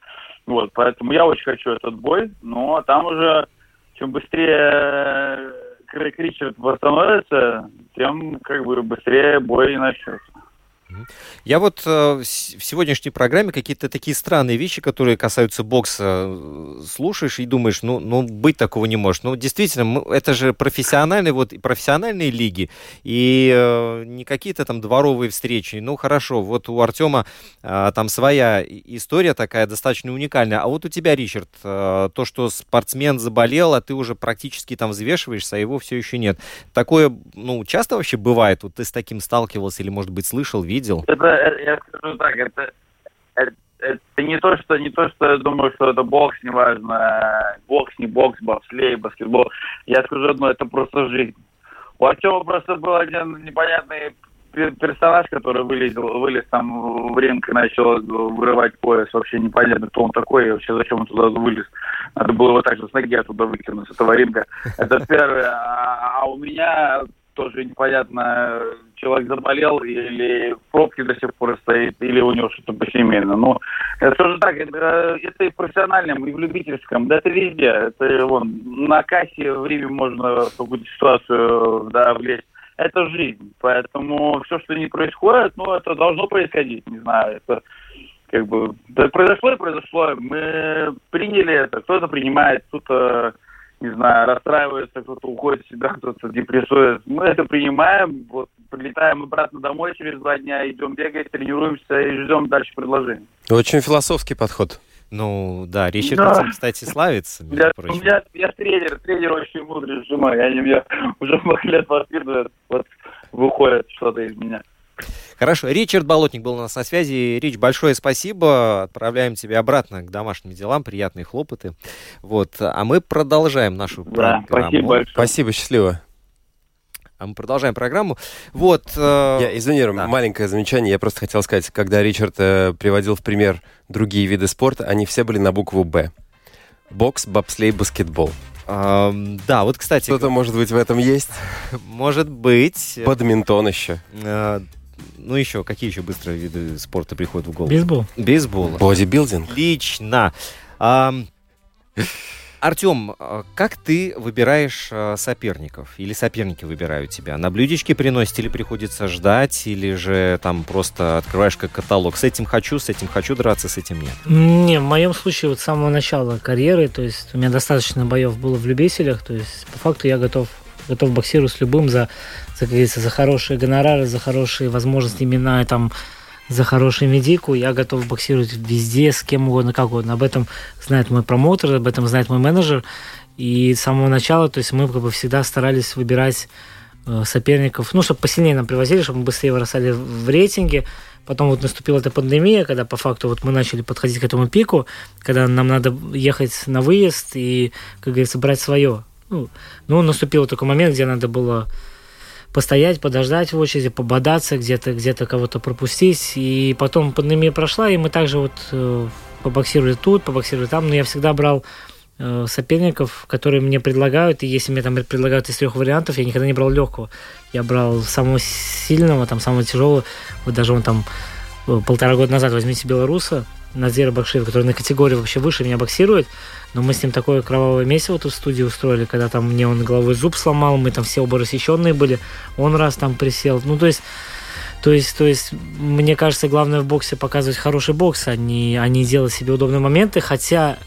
Вот, поэтому я очень хочу этот бой, но там уже чем быстрее Крейг Ричард восстановится, тем как бы быстрее бой начнется. Я вот э, в сегодняшней программе какие-то такие странные вещи, которые касаются бокса, э, слушаешь и думаешь, ну, ну быть такого не может. Ну, действительно, это же профессиональные, вот, профессиональные лиги, и э, не какие-то там дворовые встречи. Ну, хорошо, вот у Артема э, там своя история такая достаточно уникальная. А вот у тебя, Ричард, э, то, что спортсмен заболел, а ты уже практически там взвешиваешься, а его все еще нет. Такое, ну, часто вообще бывает? Вот ты с таким сталкивался или, может быть, слышал, видел? Это, э, я скажу так, это, это, это не то, что не то, что я думаю, что это бокс, неважно, бокс, не бокс, бобслей, баскетбол. Я скажу одно, это просто жизнь. У Артема просто был один непонятный пер- персонаж, который вылез, вылез там в ринг и начал вырывать пояс. Вообще непонятно, кто он такой и вообще зачем он туда вылез. Надо было его также с ноги оттуда выкинуть, с этого ринга. Это первое. А, а у меня тоже непонятно, человек заболел или в пробке до сих пор стоит, или у него что-то посемейно. Ну, это тоже так, это, это и в профессиональном, и в любительском, да это везде. Это вон, на кассе в Риме можно в какую-то ситуацию да, влезть. Это жизнь. Поэтому все, что не происходит, ну, это должно происходить. Не знаю, это как бы да, произошло и произошло. Мы приняли это, кто-то принимает, кто-то не знаю, расстраивается, кто-то уходит в себя, кто-то депрессует. Мы это принимаем, вот прилетаем обратно домой через два дня, идем бегать, тренируемся и ждем дальше предложений. Очень философский подход. Ну, да, Ричард, Да. кстати, славится, между Я, у прочим. меня, я тренер, тренер очень мудрый, сжимаю. Я, не- я уже много лет воспитываю, вот выходит что-то из меня. Хорошо, Ричард Болотник был у нас на связи. Рич, большое спасибо. Отправляем тебя обратно к домашним делам. Приятные хлопоты. Вот. А мы продолжаем нашу Да, программу. спасибо большое. Спасибо, счастливо. А мы продолжаем программу. Вот. э, Я, извини, Ром, да. маленькое замечание. Я просто хотел сказать, когда Ричард э, приводил в пример другие виды спорта, они все были на букву «Б». Бокс, бобслей, баскетбол. эм, да, вот, кстати, Что-то, может быть, в этом есть? может быть... Бадминтон еще. э, ну, еще, какие еще быстрые виды спорта приходят в голову? Бейсбол. Бейсбол. Бодибилдинг. Отлично. Ам, Артем, а как ты выбираешь а, соперников? Или соперники выбирают тебя? На блюдечке приносят или приходится ждать? Или же там просто открываешь как каталог? С этим хочу, с этим хочу драться, с этим нет. Не, в моем случае вот с самого начала карьеры, то есть у меня достаточно боев было в любителях, то есть по факту я готов готов боксировать с любым за, за, как говорится, за хорошие гонорары, за хорошие возможности имена, там, за хорошую медику. Я готов боксировать везде, с кем угодно, как угодно. Об этом знает мой промоутер, об этом знает мой менеджер. И с самого начала, то есть мы как бы всегда старались выбирать э, соперников, ну, чтобы посильнее нам привозили, чтобы мы быстрее вырастали в рейтинге. Потом вот наступила эта пандемия, когда по факту вот мы начали подходить к этому пику, когда нам надо ехать на выезд и, как говорится, брать свое. Ну, ну наступил такой момент, где надо было постоять, подождать в очереди, пободаться, где-то где кого-то пропустить. И потом пандемия прошла, и мы также вот э, побоксировали тут, побоксировали там. Но я всегда брал э, соперников, которые мне предлагают. И если мне там предлагают из трех вариантов, я никогда не брал легкого. Я брал самого сильного, там самого тяжелого. Вот даже он там э, полтора года назад возьмите белоруса, Назира Бакшиев, который на категории вообще выше меня боксирует, но мы с ним такое кровавое месиво тут в студии устроили, когда там мне он головой зуб сломал, мы там все оба рассеченные были, он раз там присел. Ну, то есть, то есть, то есть, мне кажется, главное в боксе показывать хороший бокс, а не, а не делать себе удобные моменты, хотя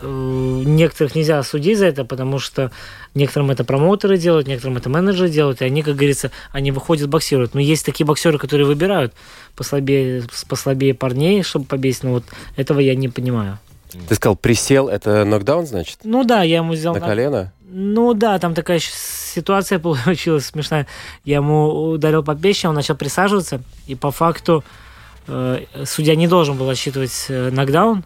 э, некоторых нельзя судить за это, потому что некоторым это промоутеры делают, некоторым это менеджеры делают, и они, как говорится, они выходят, боксируют. Но есть такие боксеры, которые выбирают послабее, послабее парней, чтобы побесить, но вот этого я не понимаю. Ты сказал, присел, это нокдаун, значит? Ну да, я ему взял... На колено? Ну да, там такая ситуация получилась смешная. Я ему ударил по печени, он начал присаживаться, и по факту э, судья не должен был отсчитывать э, нокдаун,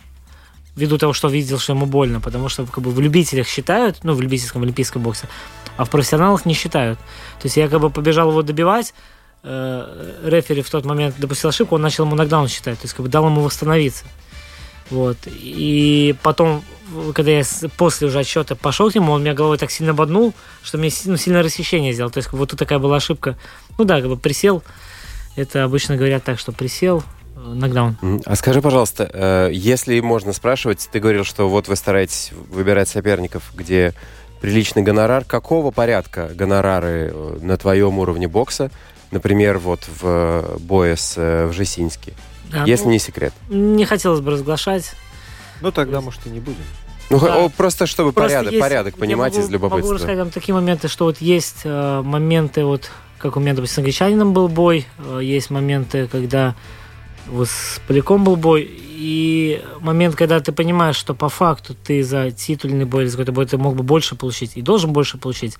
ввиду того, что видел, что ему больно, потому что как бы в любителях считают, ну, в любительском олимпийском боксе, а в профессионалах не считают. То есть я как бы побежал его добивать, э, рефери в тот момент допустил ошибку, он начал ему нокдаун считать, то есть как бы дал ему восстановиться. Вот. И потом, когда я после уже отсчета пошел к нему, он меня головой так сильно боднул, что мне ну, сильное рассечение сделал. То есть вот тут такая была ошибка. Ну да, как бы присел. Это обычно говорят так, что присел, э, нокдаун. Мгм. А скажи, пожалуйста, э, если можно спрашивать, ты говорил, что вот вы стараетесь выбирать соперников, где приличный гонорар. Какого порядка гонорары э, на твоем уровне бокса? Например, вот в э, бое с э, Вжесински. А, Если ну, не секрет. не хотелось бы разглашать. Ну, тогда, может, и не будем. Ну, Да. просто чтобы Просто порядок, есть- порядок я понимать могу- из любопытства. Могу рассказать вам такие моменты, что вот есть э, моменты, вот как у меня, допустим, с англичанином был бой, э, есть моменты, когда вот с Поляком был бой, и момент, когда ты понимаешь, что по факту ты за титульный бой или за какой-то бой ты мог бы больше получить и должен больше получить.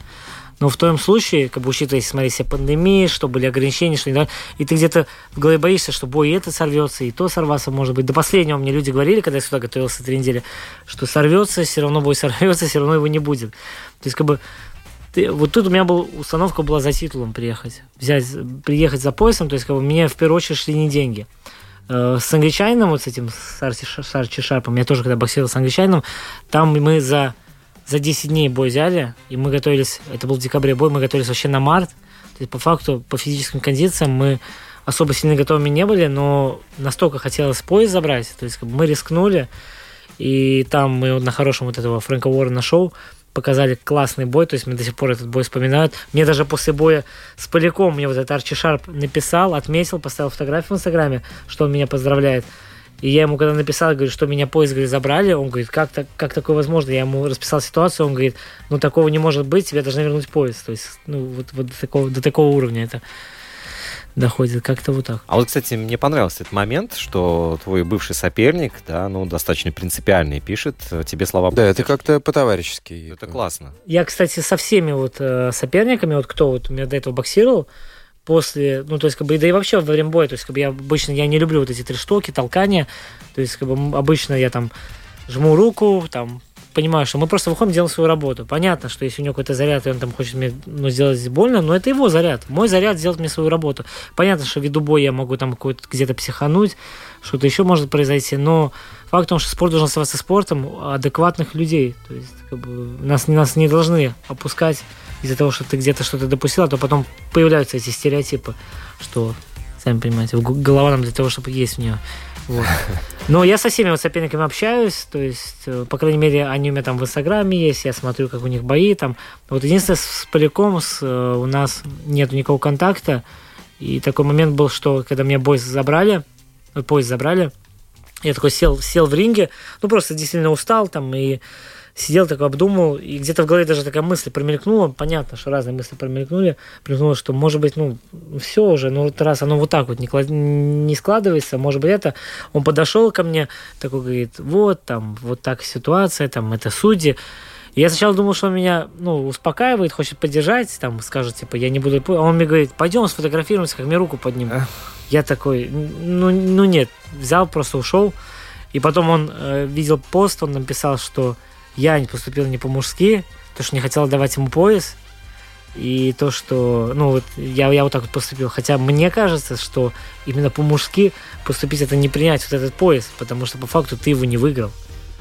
Но в твоем случае, как бы учитывая, если все пандемии, что были ограничения, что не и ты где-то в голове боишься, что бой и это сорвется, и то сорваться может быть. До последнего мне люди говорили, когда я сюда готовился три недели, что сорвется, все равно бой сорвется, все равно его не будет. То есть, как бы, ты- вот тут у меня была установка была за титулом приехать. Взять, приехать за поясом, то есть, как бы, мне в первую очередь шли не деньги. Э, С англичанином, вот с этим, с Арчи, с Арчи Шарпом, я тоже когда боксировал с англичанином, там мы за, за 10 дней бой взяли, и мы готовились, это был в декабре бой, мы готовились вообще на март. То есть, по факту, по физическим кондициям мы особо сильно готовыми не были, но настолько хотелось пояс забрать, то есть как бы мы рискнули, и там мы на хорошем вот этого Фрэнка Уоррена шоу показали классный бой, то есть мне до сих пор этот бой вспоминают. Мне даже после боя с Поляком мне вот этот Арчи Шарп написал, отметил, поставил фотографию в Инстаграме, что он меня поздравляет. И я ему когда написал, говорю, что меня поезд говорит, забрали, он говорит, как, так, как такое возможно? Я ему расписал ситуацию, он говорит, ну такого не может быть, тебе должны вернуть поезд. То есть, ну вот, вот до, такого, до такого уровня это доходит, как-то вот так. А вот, кстати, мне понравился этот момент, что твой бывший соперник, да, ну, достаточно принципиальный, пишет тебе слова. Да, это как-то по-товарищески. Это классно. Я, кстати, со всеми вот э, соперниками, вот кто вот у меня до этого боксировал, после, ну, то есть, как бы, да и вообще во время боя, то есть, как бы, я обычно, я не люблю вот эти трештоки, толкания, то есть, как бы, обычно я там жму руку, там, понимаю, что мы просто выходим, делаем свою работу. Понятно, что если у него какой-то заряд, и он там хочет мне ну, сделать больно, но это его заряд. Мой заряд сделать мне свою работу. Понятно, что ввиду боя я могу там где-то психануть, что-то еще может произойти, но факт в том, что спорт должен оставаться спортом адекватных людей. То есть, как бы, нас, нас не должны опускать из-за того, что ты где-то что-то допустил, а то потом появляются эти стереотипы, что, сами понимаете, голова нам для того, чтобы есть в нее. Вот. Но я со всеми вот соперниками общаюсь, то есть, э, по крайней мере, они у меня там в Инстаграме есть, я смотрю, как у них бои там. Вот единственное, с Поляком с, э, у нас нет никакого контакта, и такой момент был, что когда меня бой забрали, э, поезд забрали, я такой сел, сел в ринге, ну, просто действительно устал там, и сидел такой, обдумал, и где-то в голове даже такая мысль промелькнула, понятно, что разные мысли промелькнули, промелькнуло, что, может быть, ну, все уже, ну, вот раз оно вот так вот не, клад- не складывается, может быть, это, он подошел ко мне, такой говорит, вот, там, вот так ситуация, там, это судьи, и я сначала думал, что он меня, ну, успокаивает, хочет поддержать, там, скажет, типа, я не буду... А он мне говорит, пойдем сфотографируемся, как мне руку подниму. Я такой, ну, ну нет, взял, просто ушел. И потом он э, видел пост, он написал, что я не поступил не по-мужски, то, что не хотел давать ему пояс, и то, что, ну, вот я, я вот так вот поступил. Хотя мне кажется, что именно по-мужски поступить это не принять вот этот пояс, потому что по факту ты его не выиграл.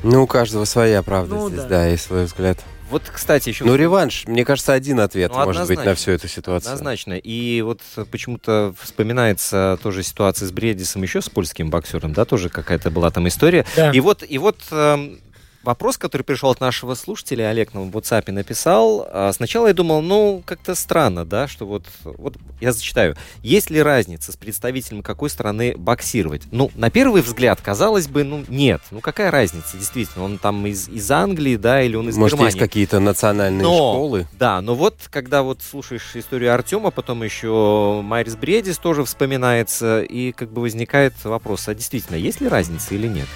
Ну, у каждого своя правда Ну, здесь, да. да, и свой взгляд. Вот, кстати, еще... Ну, реванш, мне кажется, один ответ Ну, может быть на всю эту ситуацию. Однозначно. И вот почему-то вспоминается тоже ситуация с Бредисом, еще с польским боксером, да, тоже какая-то была там история. Да. И вот, и вот эм, вопрос, который пришел от нашего слушателя, Олег нам в WhatsApp написал. А, Сначала я думал, ну, как-то странно, да, что вот, вот я зачитаю. Есть ли разница с представителем какой страны боксировать? Ну, на первый взгляд, казалось бы, ну, нет. Ну, какая разница, действительно? Он там из, из Англии, да, или он из Может, Германии? есть какие-то национальные Но- школы? Да, но вот когда вот слушаешь историю Артема, потом еще Майрис Бредис тоже вспоминается, и как бы возникает вопрос, а действительно, есть ли разница или нет?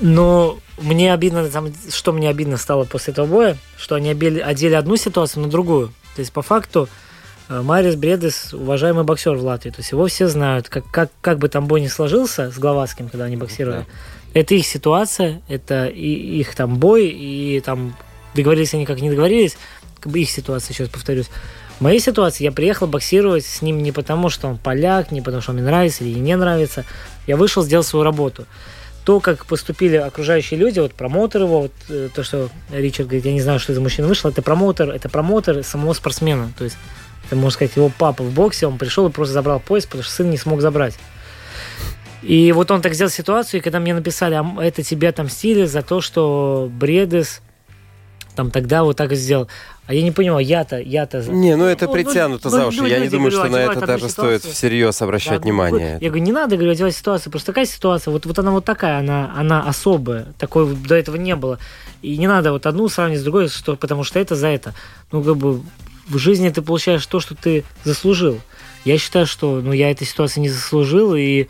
Но мне обидно, там, что мне обидно стало после этого боя, что они обели- одели одну ситуацию на другую. То есть, по факту, э, Марис Бредес уважаемый боксер в Латвии. То есть его все знают. Как, как, как бы там бой не сложился с Гловацким, когда они боксировали, это их ситуация, это и, их там бой, и там договорились они как не договорились, как бы их ситуация, еще раз повторюсь. В моей ситуации я приехал боксировать с ним не потому, что он поляк, не потому, что он мне нравится или не нравится. Я вышел, сделал свою работу то, как поступили окружающие люди, вот промоутер его, вот э, то, что Ричард говорит, я не знаю, что это за мужчина вышел, это промоутер, это промоутер самого спортсмена, то есть это, можно сказать, его папа в боксе, он пришел и просто забрал пояс, потому что сын не смог забрать. И вот он так сделал ситуацию, и когда мне написали, а это тебе отомстили за то, что Бредес там тогда вот так и сделал. А я не понимаю, я-то, я-то... Не, ну это Ну, притянуто ну, за ну, уши. ну, Я не думаю, что на это даже стоит ситуацию. всерьез обращать Да, внимание. Я говорю, не надо говорю, одевать ситуацию, просто такая ситуация, вот, вот она вот такая, она, она особая, такой до этого не было. И не надо вот одну сравнивать с другой, что, потому что это за это. Ну, как бы в жизни ты получаешь то, что ты заслужил. Я считаю, что ну, я этой ситуации не заслужил, и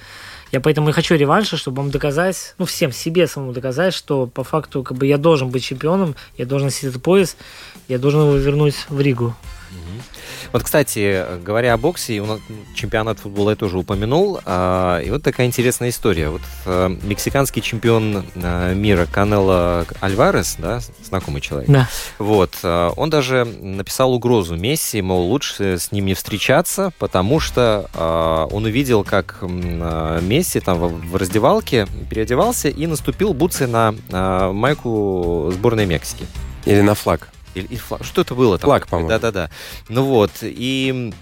я поэтому и хочу реванша, чтобы вам доказать, ну, всем себе самому доказать, что по факту как бы я должен быть чемпионом, я должен носить этот пояс, я должен его вернуть в Ригу. Вот, кстати, говоря о боксе, у нас чемпионат футбола я тоже упомянул. а, И вот такая интересная история. Вот э, мексиканский чемпион э, мира Канело Альварес, да, знакомый человек, Да. Вот, э, он даже написал угрозу Месси, мол, лучше с ним не встречаться, потому что он увидел, как Месси там в в раздевалке переодевался и наступил бутсы на майку сборной Мексики. Или на флаг. Или, или флаг. Что это было там? Флаг, по-моему. Да-да-да. Ну вот, и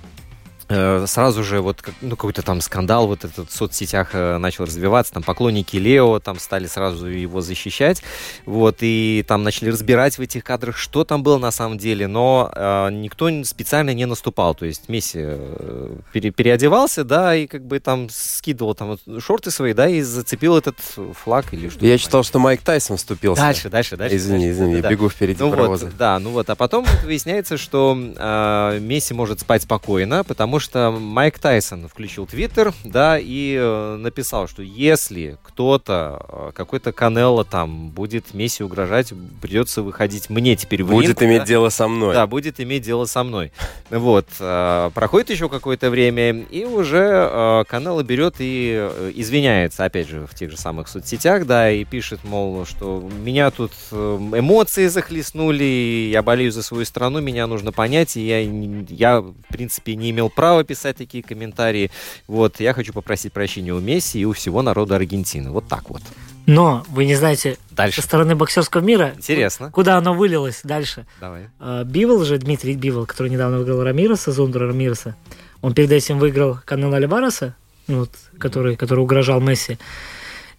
сразу же вот ну, какой-то там скандал вот этот в соцсетях э, начал развиваться, там поклонники Лео там стали сразу его защищать, вот, и там начали разбирать в этих кадрах, что там было на самом деле, но э, никто специально не наступал, то есть Месси э, пере- переодевался, да, и как бы там скидывал там шорты свои, да, и зацепил этот флаг или что-то. Я читал, что Майк Тайсон вступился. Дальше, дальше, дальше. Извини, дальше, извини, да, да. бегу впереди Ну паровоза. вот, да, ну вот, а потом выясняется, что э, Месси может спать спокойно, потому что Майк Тайсон включил Твиттер, да, и э, написал, что если кто-то, э, какой-то Канело там будет Месси угрожать, придется выходить мне теперь в Будет ринг, иметь да. дело со мной. Да, будет иметь дело со мной. Вот. э, Проходит еще какое-то время, и уже э, Канело берет и извиняется, опять же, в тех же самых соцсетях, да, и пишет, мол, что меня тут эмоции захлестнули, я болею за свою страну, меня нужно понять, и я, я, в принципе, не имел права писать такие комментарии. Вот, я хочу попросить прощения у Месси и у всего народа Аргентины. Вот так вот. Но вы не знаете, Дальше. со стороны боксерского мира, Интересно. куда оно вылилось дальше. Давай. А, Бивол же, Дмитрий Бивол, который недавно выиграл Рамиреса, Зондра Рамиреса, он перед этим выиграл Канела Альвареса, ну, вот, который, который угрожал Месси.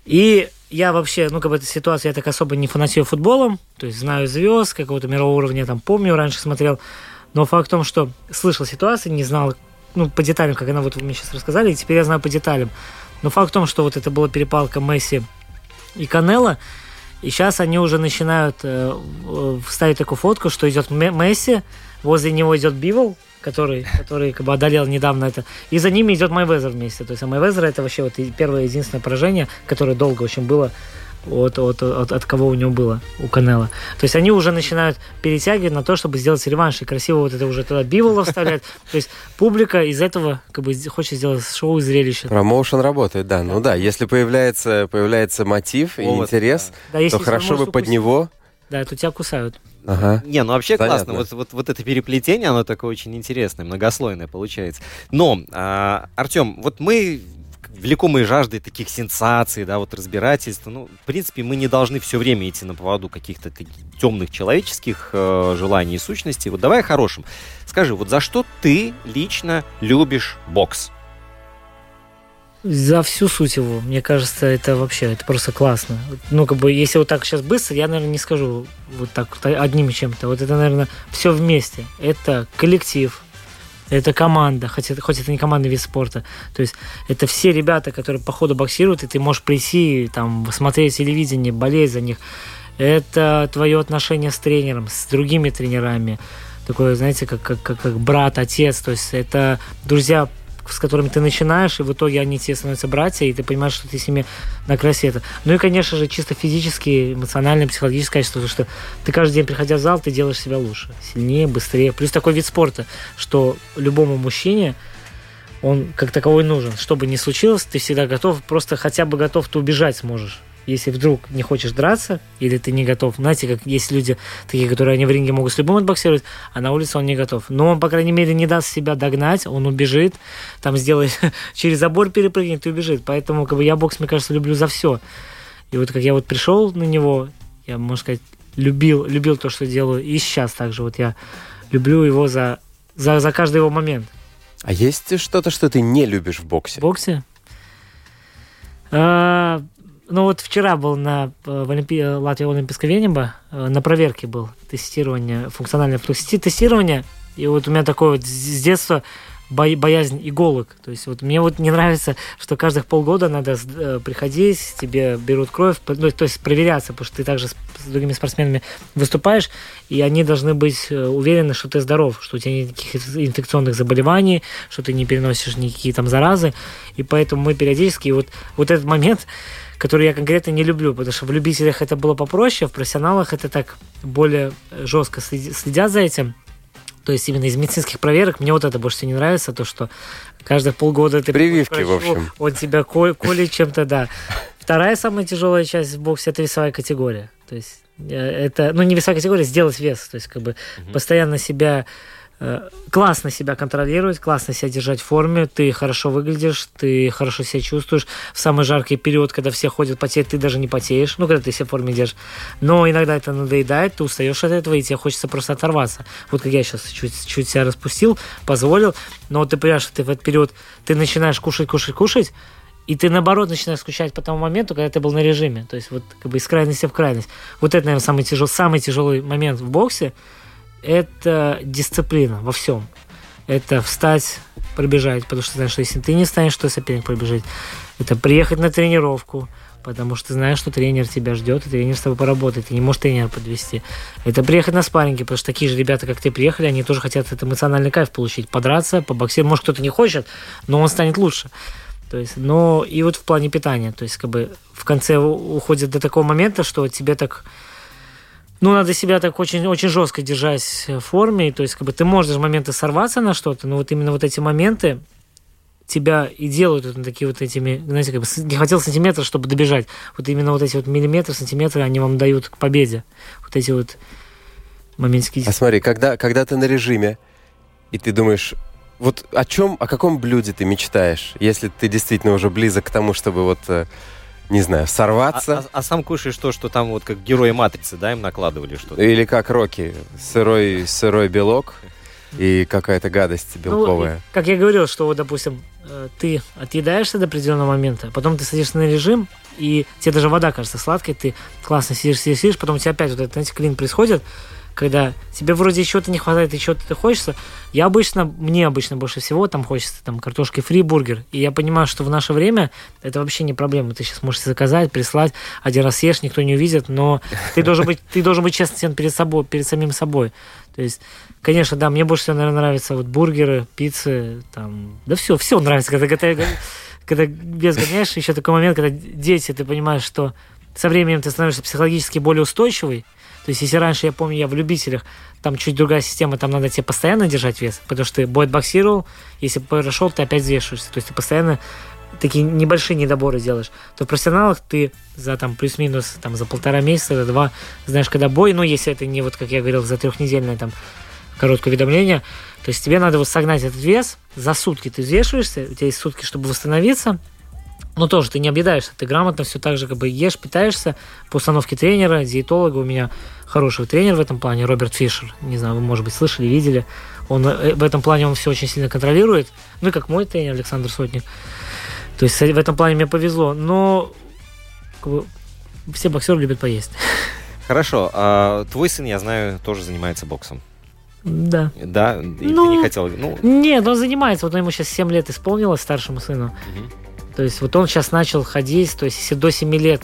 И я вообще, ну, как бы эта ситуация, я так особо не фанатею футболом, то есть знаю звезд какого-то мирового уровня, там, помню, раньше смотрел, но факт в том, что слышал ситуацию, не знал, ну, по деталям, как она вот вы мне сейчас рассказали, и теперь я знаю по деталям. Но факт в том, что вот это была перепалка Месси и Канела, и сейчас они уже начинают э, вставить такую фотку, что идет Ме- Месси, возле него идет Бивол, который, который как бы одолел недавно это, и за ними идет Майвезер вместе. То есть а Майвезер это вообще вот первое единственное поражение, которое долго очень было от, от, от, от кого у него было, у Канело. То есть они уже начинают перетягивать на то, чтобы сделать реванш, и красиво вот это уже туда Бивола вставлять. То есть публика из этого как бы хочет сделать шоу и зрелище. Промоушен работает, да. Ну да, если появляется, появляется мотив и Повод, интерес, Да, если то хорошо бы под укусить, него... Да, то тебя кусают. Ага. Не, ну вообще Понятно. классно. Вот, вот, вот это переплетение, оно такое очень интересное, многослойное получается. Но, а, Артем, вот мы влекомые жаждой таких сенсаций, да, вот разбирательств, ну, в принципе, мы не должны все время идти на поводу каких-то темных человеческих э, желаний и сущностей. Вот давай о хорошем. Скажи, вот за что ты лично любишь бокс? За всю суть его, мне кажется, это вообще, это просто классно. Ну, как бы, если вот так сейчас быстро, я, наверное, не скажу вот так одним чем-то. Вот это, наверное, все вместе. Это коллектив, это команда, хоть это, хоть это не командный вид спорта. То есть это все ребята, которые по ходу боксируют, и ты можешь прийти, там, смотреть телевидение, болеть за них. Это твое отношение с тренером, с другими тренерами. Такое, знаете, как, как, как, как брат, отец. То есть это друзья, с которыми ты начинаешь, и в итоге они тебе становятся братья, и ты понимаешь, что ты с ними на красе это. Ну и, конечно же, чисто физически, эмоционально, психологическое качество, потому что ты каждый день, приходя в зал, ты делаешь себя лучше, сильнее, быстрее. Плюс такой вид спорта, что любому мужчине он как таковой нужен. Что бы ни случилось, ты всегда готов, просто хотя бы готов, ты убежать сможешь. Если вдруг не хочешь драться, или ты не готов, знаете, как есть люди такие, которые они в ринге могут с любым отбоксировать, а на улице он не готов. Но он, по крайней мере, не даст себя догнать, он убежит, там сделает, через забор перепрыгнет и убежит. Поэтому, как бы, я бокс, мне кажется, люблю за все. И вот как я вот пришел на него, я, можно сказать, любил, любил то, что делаю, и сейчас также вот я люблю его за, за, за каждый его момент. А есть что-то, что ты не любишь в боксе? В боксе? А, ну вот вчера был на э, в Олимпи... Латвии Олимпийского Венеба, э, на проверке был тестирование, функциональное тестирование, и вот у меня такое вот с детства бо- боязнь иголок. То есть вот мне вот не нравится, что каждых полгода надо э, приходить, тебе берут кровь, ну, то есть проверяться, потому что ты также с, другими спортсменами выступаешь, и они должны быть уверены, что ты здоров, что у тебя нет никаких инфекционных заболеваний, что ты не переносишь никакие там заразы, и поэтому мы периодически вот, вот этот момент, который я конкретно не люблю, потому что в любителях это было попроще, в профессионалах это так более жестко следи- следят за этим. То есть именно из медицинских проверок мне вот это больше всего не нравится, то, что каждые полгода ты Прививки, к в врачу, общем. Он тебя ко- колет чем-то, да. Вторая самая тяжелая часть в боксе – это весовая категория. То есть э, это, ну не весовая категория, сделать вес. То есть как бы постоянно себя э, классно себя контролировать, классно себя держать в форме, ты хорошо выглядишь, ты хорошо себя чувствуешь. В самый жаркий период, когда все ходят потеть, ты даже не потеешь, ну, когда ты себя в форме держишь. Но иногда это надоедает, ты устаешь от этого, и тебе хочется просто оторваться. Вот как я сейчас чуть, чуть себя распустил, позволил, но ты понимаешь, что ты в этот период, ты начинаешь кушать, кушать, кушать, и ты, наоборот, начинаешь скучать по тому моменту, когда ты был на режиме. То есть вот как бы из крайности в крайность. Вот это, наверное, самый, тяжел, самый тяжелый момент в боксе – это дисциплина во всем. Это встать, пробежать, потому что знаешь, что если ты не станешь, то соперник пробежит. Это приехать на тренировку, потому что ты знаешь, что тренер тебя ждет, и тренер с тобой поработает, ты не можешь тренера подвести. Это приехать на спарринги, потому что такие же ребята, как ты, приехали, они тоже хотят этот эмоциональный кайф получить, подраться, побоксировать. Может, кто-то не хочет, но он станет лучше. То есть, но и вот в плане питания, то есть, как бы в конце уходит до такого момента, что тебе так ну, надо себя так очень, очень жестко держать в форме. То есть, как бы ты можешь моменты сорваться на что-то, но вот именно вот эти моменты тебя и делают вот такие вот этими, знаете, как бы не хотел сантиметра, чтобы добежать. Вот именно вот эти вот миллиметры, сантиметры, они вам дают к победе. Вот эти вот моментики. А смотри, когда, когда ты на режиме, и ты думаешь, вот о чем, о каком блюде ты мечтаешь, если ты действительно уже близок к тому, чтобы вот э, не знаю, сорваться. А, а, а сам кушаешь то, что там вот как герои Матрицы, да, им накладывали что-то? Или как Рокки, сырой, сырой белок и какая-то гадость белковая. Ну, как я говорил, что вот, допустим, э, ты отъедаешься до определенного момента, потом ты садишься на режим, и тебе даже вода кажется сладкой, ты классно сидишь, сидишь, сидишь, потом у тебя опять вот этот, знаете, клин происходит, когда тебе вроде чего-то не хватает и чего-то хочется, я обычно, мне обычно больше всего там хочется там картошки фри, бургер. И я понимаю, что в наше время это вообще не проблема. Ты сейчас можешь заказать, прислать, один раз съешь, никто не увидит, но ты должен быть, ты должен быть честен перед собой, перед самим собой. То есть, конечно, да, мне больше всего, наверное, нравятся вот бургеры, пиццы, там, да все, все нравится, когда, когда, когда без гоняешь, еще такой момент, когда дети, ты понимаешь, что со временем ты становишься психологически более устойчивый, то есть, если раньше, я помню, я в любителях, там чуть другая система, там надо тебе постоянно держать вес, потому что ты боксировал, если прошел, ты опять взвешиваешься. То есть, ты постоянно такие небольшие недоборы делаешь, то в профессионалах ты за там плюс-минус там за полтора месяца, за два, знаешь, когда бой, ну, если это не вот, как я говорил, за трехнедельное там короткое уведомление, то есть тебе надо вот согнать этот вес, за сутки ты взвешиваешься, у тебя есть сутки, чтобы восстановиться, но тоже ты не объедаешься, ты грамотно все так же как бы ешь, питаешься по установке тренера, диетолога. У меня хороший тренер в этом плане, Роберт Фишер. Не знаю, вы, может быть, слышали, видели. Он э, в этом плане он все очень сильно контролирует. Ну и как мой тренер Александр Сотник. То есть в этом плане мне повезло. Но как бы, все боксеры любят поесть. Хорошо. А твой сын, я знаю, тоже занимается боксом. Да. Да? И ну, ты не хотел... Ну... Нет, он занимается. Вот ему сейчас 7 лет исполнилось, старшему сыну. Угу. То есть вот он сейчас начал ходить, то есть если до 7 лет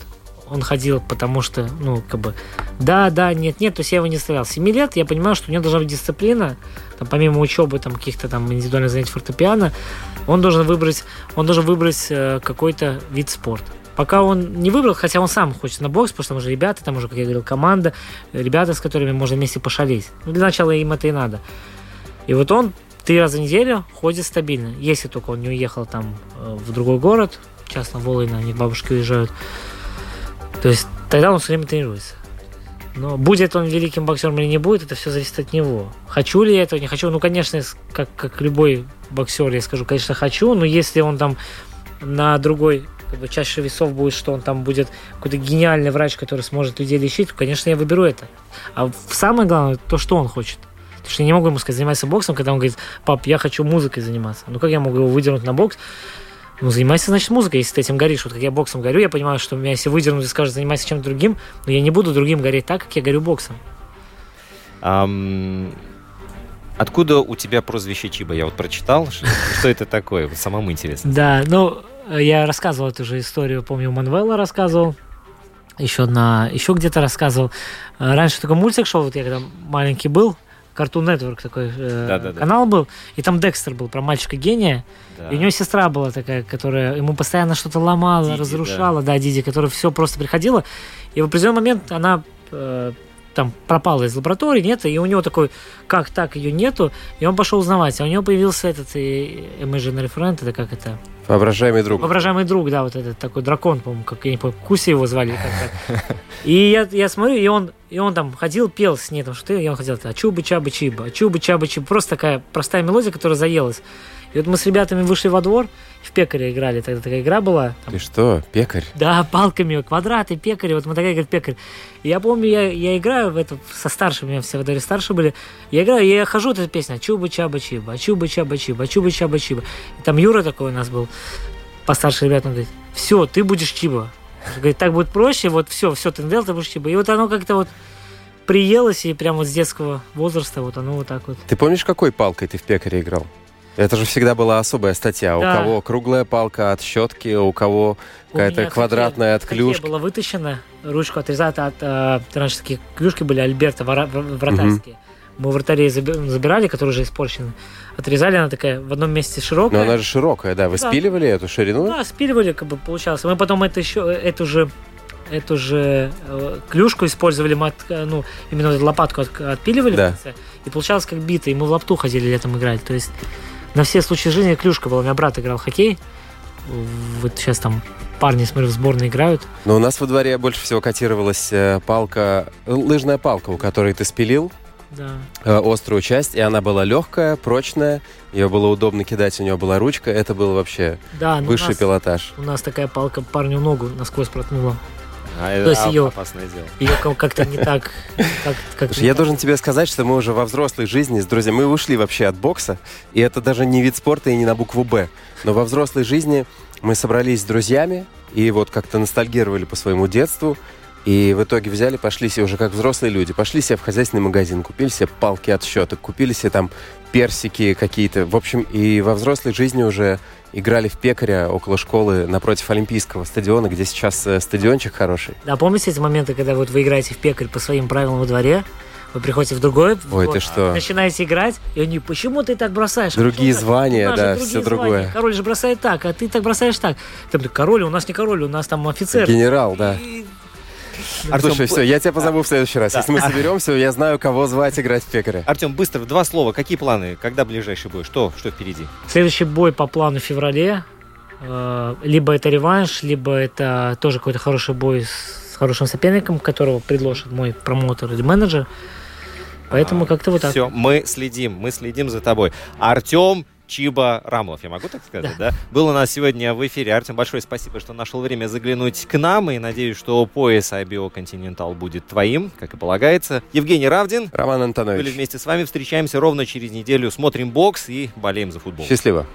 он ходил, потому что, ну, как бы, да, да, нет, нет, то есть я его не оставлял. 7 лет я понимаю, что у него должна быть дисциплина, там, помимо учебы, там, каких-то там индивидуальных занятий фортепиано, он должен выбрать, он должен выбрать э, какой-то вид спорта. Пока он не выбрал, хотя он сам хочет на бокс, потому что там уже ребята, там уже, как я говорил, команда, ребята, с которыми можно вместе пошалить. Ну, для начала им это и надо. И вот он три раза в неделю ходит стабильно. Если только он не уехал там э, в другой город, часто в Волыно, они к бабушке уезжают. То есть тогда он все время тренируется. Но будет он великим боксером или не будет, это все зависит от него. Хочу ли я этого, не хочу. Ну, конечно, как, как любой боксер, я скажу, конечно, хочу, но если он там на другой как бы чаще весов будет, что он там будет какой-то гениальный врач, который сможет людей лечить, то, конечно, я выберу это. А самое главное, то, что он хочет. Потому что я не могу ему сказать, занимайся боксом, когда он говорит, пап, я хочу музыкой заниматься. Ну как я могу его выдернуть на бокс? Ну, занимайся, значит, музыкой, если ты этим горишь. Вот как я боксом горю, я понимаю, что меня если выдернут и скажут, занимайся чем-то другим, но я не буду другим гореть так, как я горю боксом. Um, откуда у тебя прозвище Чиба? Я вот прочитал, что, что это такое, самому интересно. Да, ну, я рассказывал эту же историю, помню, Манвелла рассказывал, еще на, еще где-то рассказывал. Раньше такой мультик шел, вот я когда маленький был, Cartoon Network такой э, да, да, канал да. был, и там Декстер был про мальчика-гения, да. и у него сестра была такая, которая ему постоянно что-то ломала, Диди, разрушала, да. да, Диди, которая все просто приходила, и в определенный момент она э, там пропала из лаборатории, нет, и у него такой, как так, ее нету, и он пошел узнавать, а у него появился этот Imaginary Friend, это как это? Воображаемый друг. Воображаемый друг, да, вот этот такой дракон, по-моему, как я не помню, Куси его звали. и я, я смотрю, и он, и он там ходил, пел с ней там что-то, и он ходил, а чубы чабы чиба, чубы чабы чиба. Просто такая простая мелодия, которая заелась. И вот мы с ребятами вышли во двор, в пекаре играли, тогда такая игра была. Там Ты что, пекарь? да, палками, квадраты, пекари, вот мы такая, говорит, пекарь. И я помню, я, я играю в это со старшими, у меня все в дворе старше были. Я играю, я хожу, эта песня, чуба чаба чиба, чуба чаба чиба, чуба чаба чиба. И там Юра такой у нас был, постарше ребят, он говорит, все, ты будешь чиба. Говорит, так будет проще, вот все, все, ты надел, ты будешь чиба. И вот оно как-то вот приелось, и прямо вот с детского возраста вот оно вот так вот. Ты помнишь, какой палкой ты в пекаре играл? Это же всегда была особая статья. У Да. кого круглая палка от щетки, у кого У какая-то квадратная от клюшки. была вытащена, ручку отрезать от... э, раньше такие клюшки были Альберта, вора- вратарские. Мы у вратарей заби- забирали, которые уже испорчены. Отрезали, она такая в одном месте широкая. Но она же широкая, да. Вы Да. спиливали эту ширину? Да, спиливали, как бы получалось. Мы потом это еще, эту же эту же э, клюшку использовали, мы от- э, ну, именно эту лопатку от- отпиливали Да. и получалось как бита, и мы в лапту ходили летом играть. То есть на все случаи жизни клюшка была. У меня брат играл в хоккей. Вот сейчас там парни, смотрю, в сборной играют. Но у нас во дворе больше всего котировалась э, палка, э, лыжная палка, у которой ты спилил Да. э, острую часть, и она была легкая, прочная, ее было удобно кидать, у нее была ручка, это был вообще Да, ну, у высший нас, пилотаж. у нас такая палка парню ногу насквозь проткнула. А, То есть а, дело. Ее как-то не так... Как, как Слушай, я должен тебе сказать, что мы уже во взрослой жизни с друзьями, мы ушли вообще от бокса, и это даже не вид спорта и не на букву «Б». Но во взрослой жизни мы собрались с друзьями и вот как-то ностальгировали по своему детству, и в итоге взяли, пошли себе уже как взрослые люди, пошли себе в хозяйственный магазин, купили себе палки от щеток, купили себе там персики какие-то. В общем, и во взрослой жизни уже играли в пекаря около школы напротив Олимпийского стадиона, где сейчас э, стадиончик хороший. Да, помните эти моменты, когда вот вы играете в пекарь по своим правилам во дворе, вы приходите в другой Ой, двор, ты что? начинаете играть, и они, почему ты так бросаешь? Другие Почему звания, да, другие всё звания. другое. Король же бросает так, а ты так бросаешь так. Там, король, у нас не король, у нас там офицер. Генерал, да. И- Артём, Слушай, все, я тебя позову в следующий раз. Если мы соберемся, я знаю, кого звать играть в пекаря. Артем, быстро, два слова. Какие планы? Когда ближайший бой? Что, что впереди? Следующий бой по плану в феврале. Э, Либо это реванш, либо это тоже какой-то хороший бой с хорошим соперником, которого предложит мой промоутер или менеджер. Поэтому как-то вот так. Все, мы следим, мы следим за тобой. Артем Чиба Рамлов, я могу так сказать, да? Был у нас сегодня в эфире. Артем, большое спасибо, что нашел время заглянуть к нам. И надеюсь, что пояс IBO Continental будет твоим, как и полагается. Евгений Равдин. Роман Были Антонович, вместе с вами. Встречаемся ровно через неделю. Смотрим бокс и болеем за футбол. счастливо.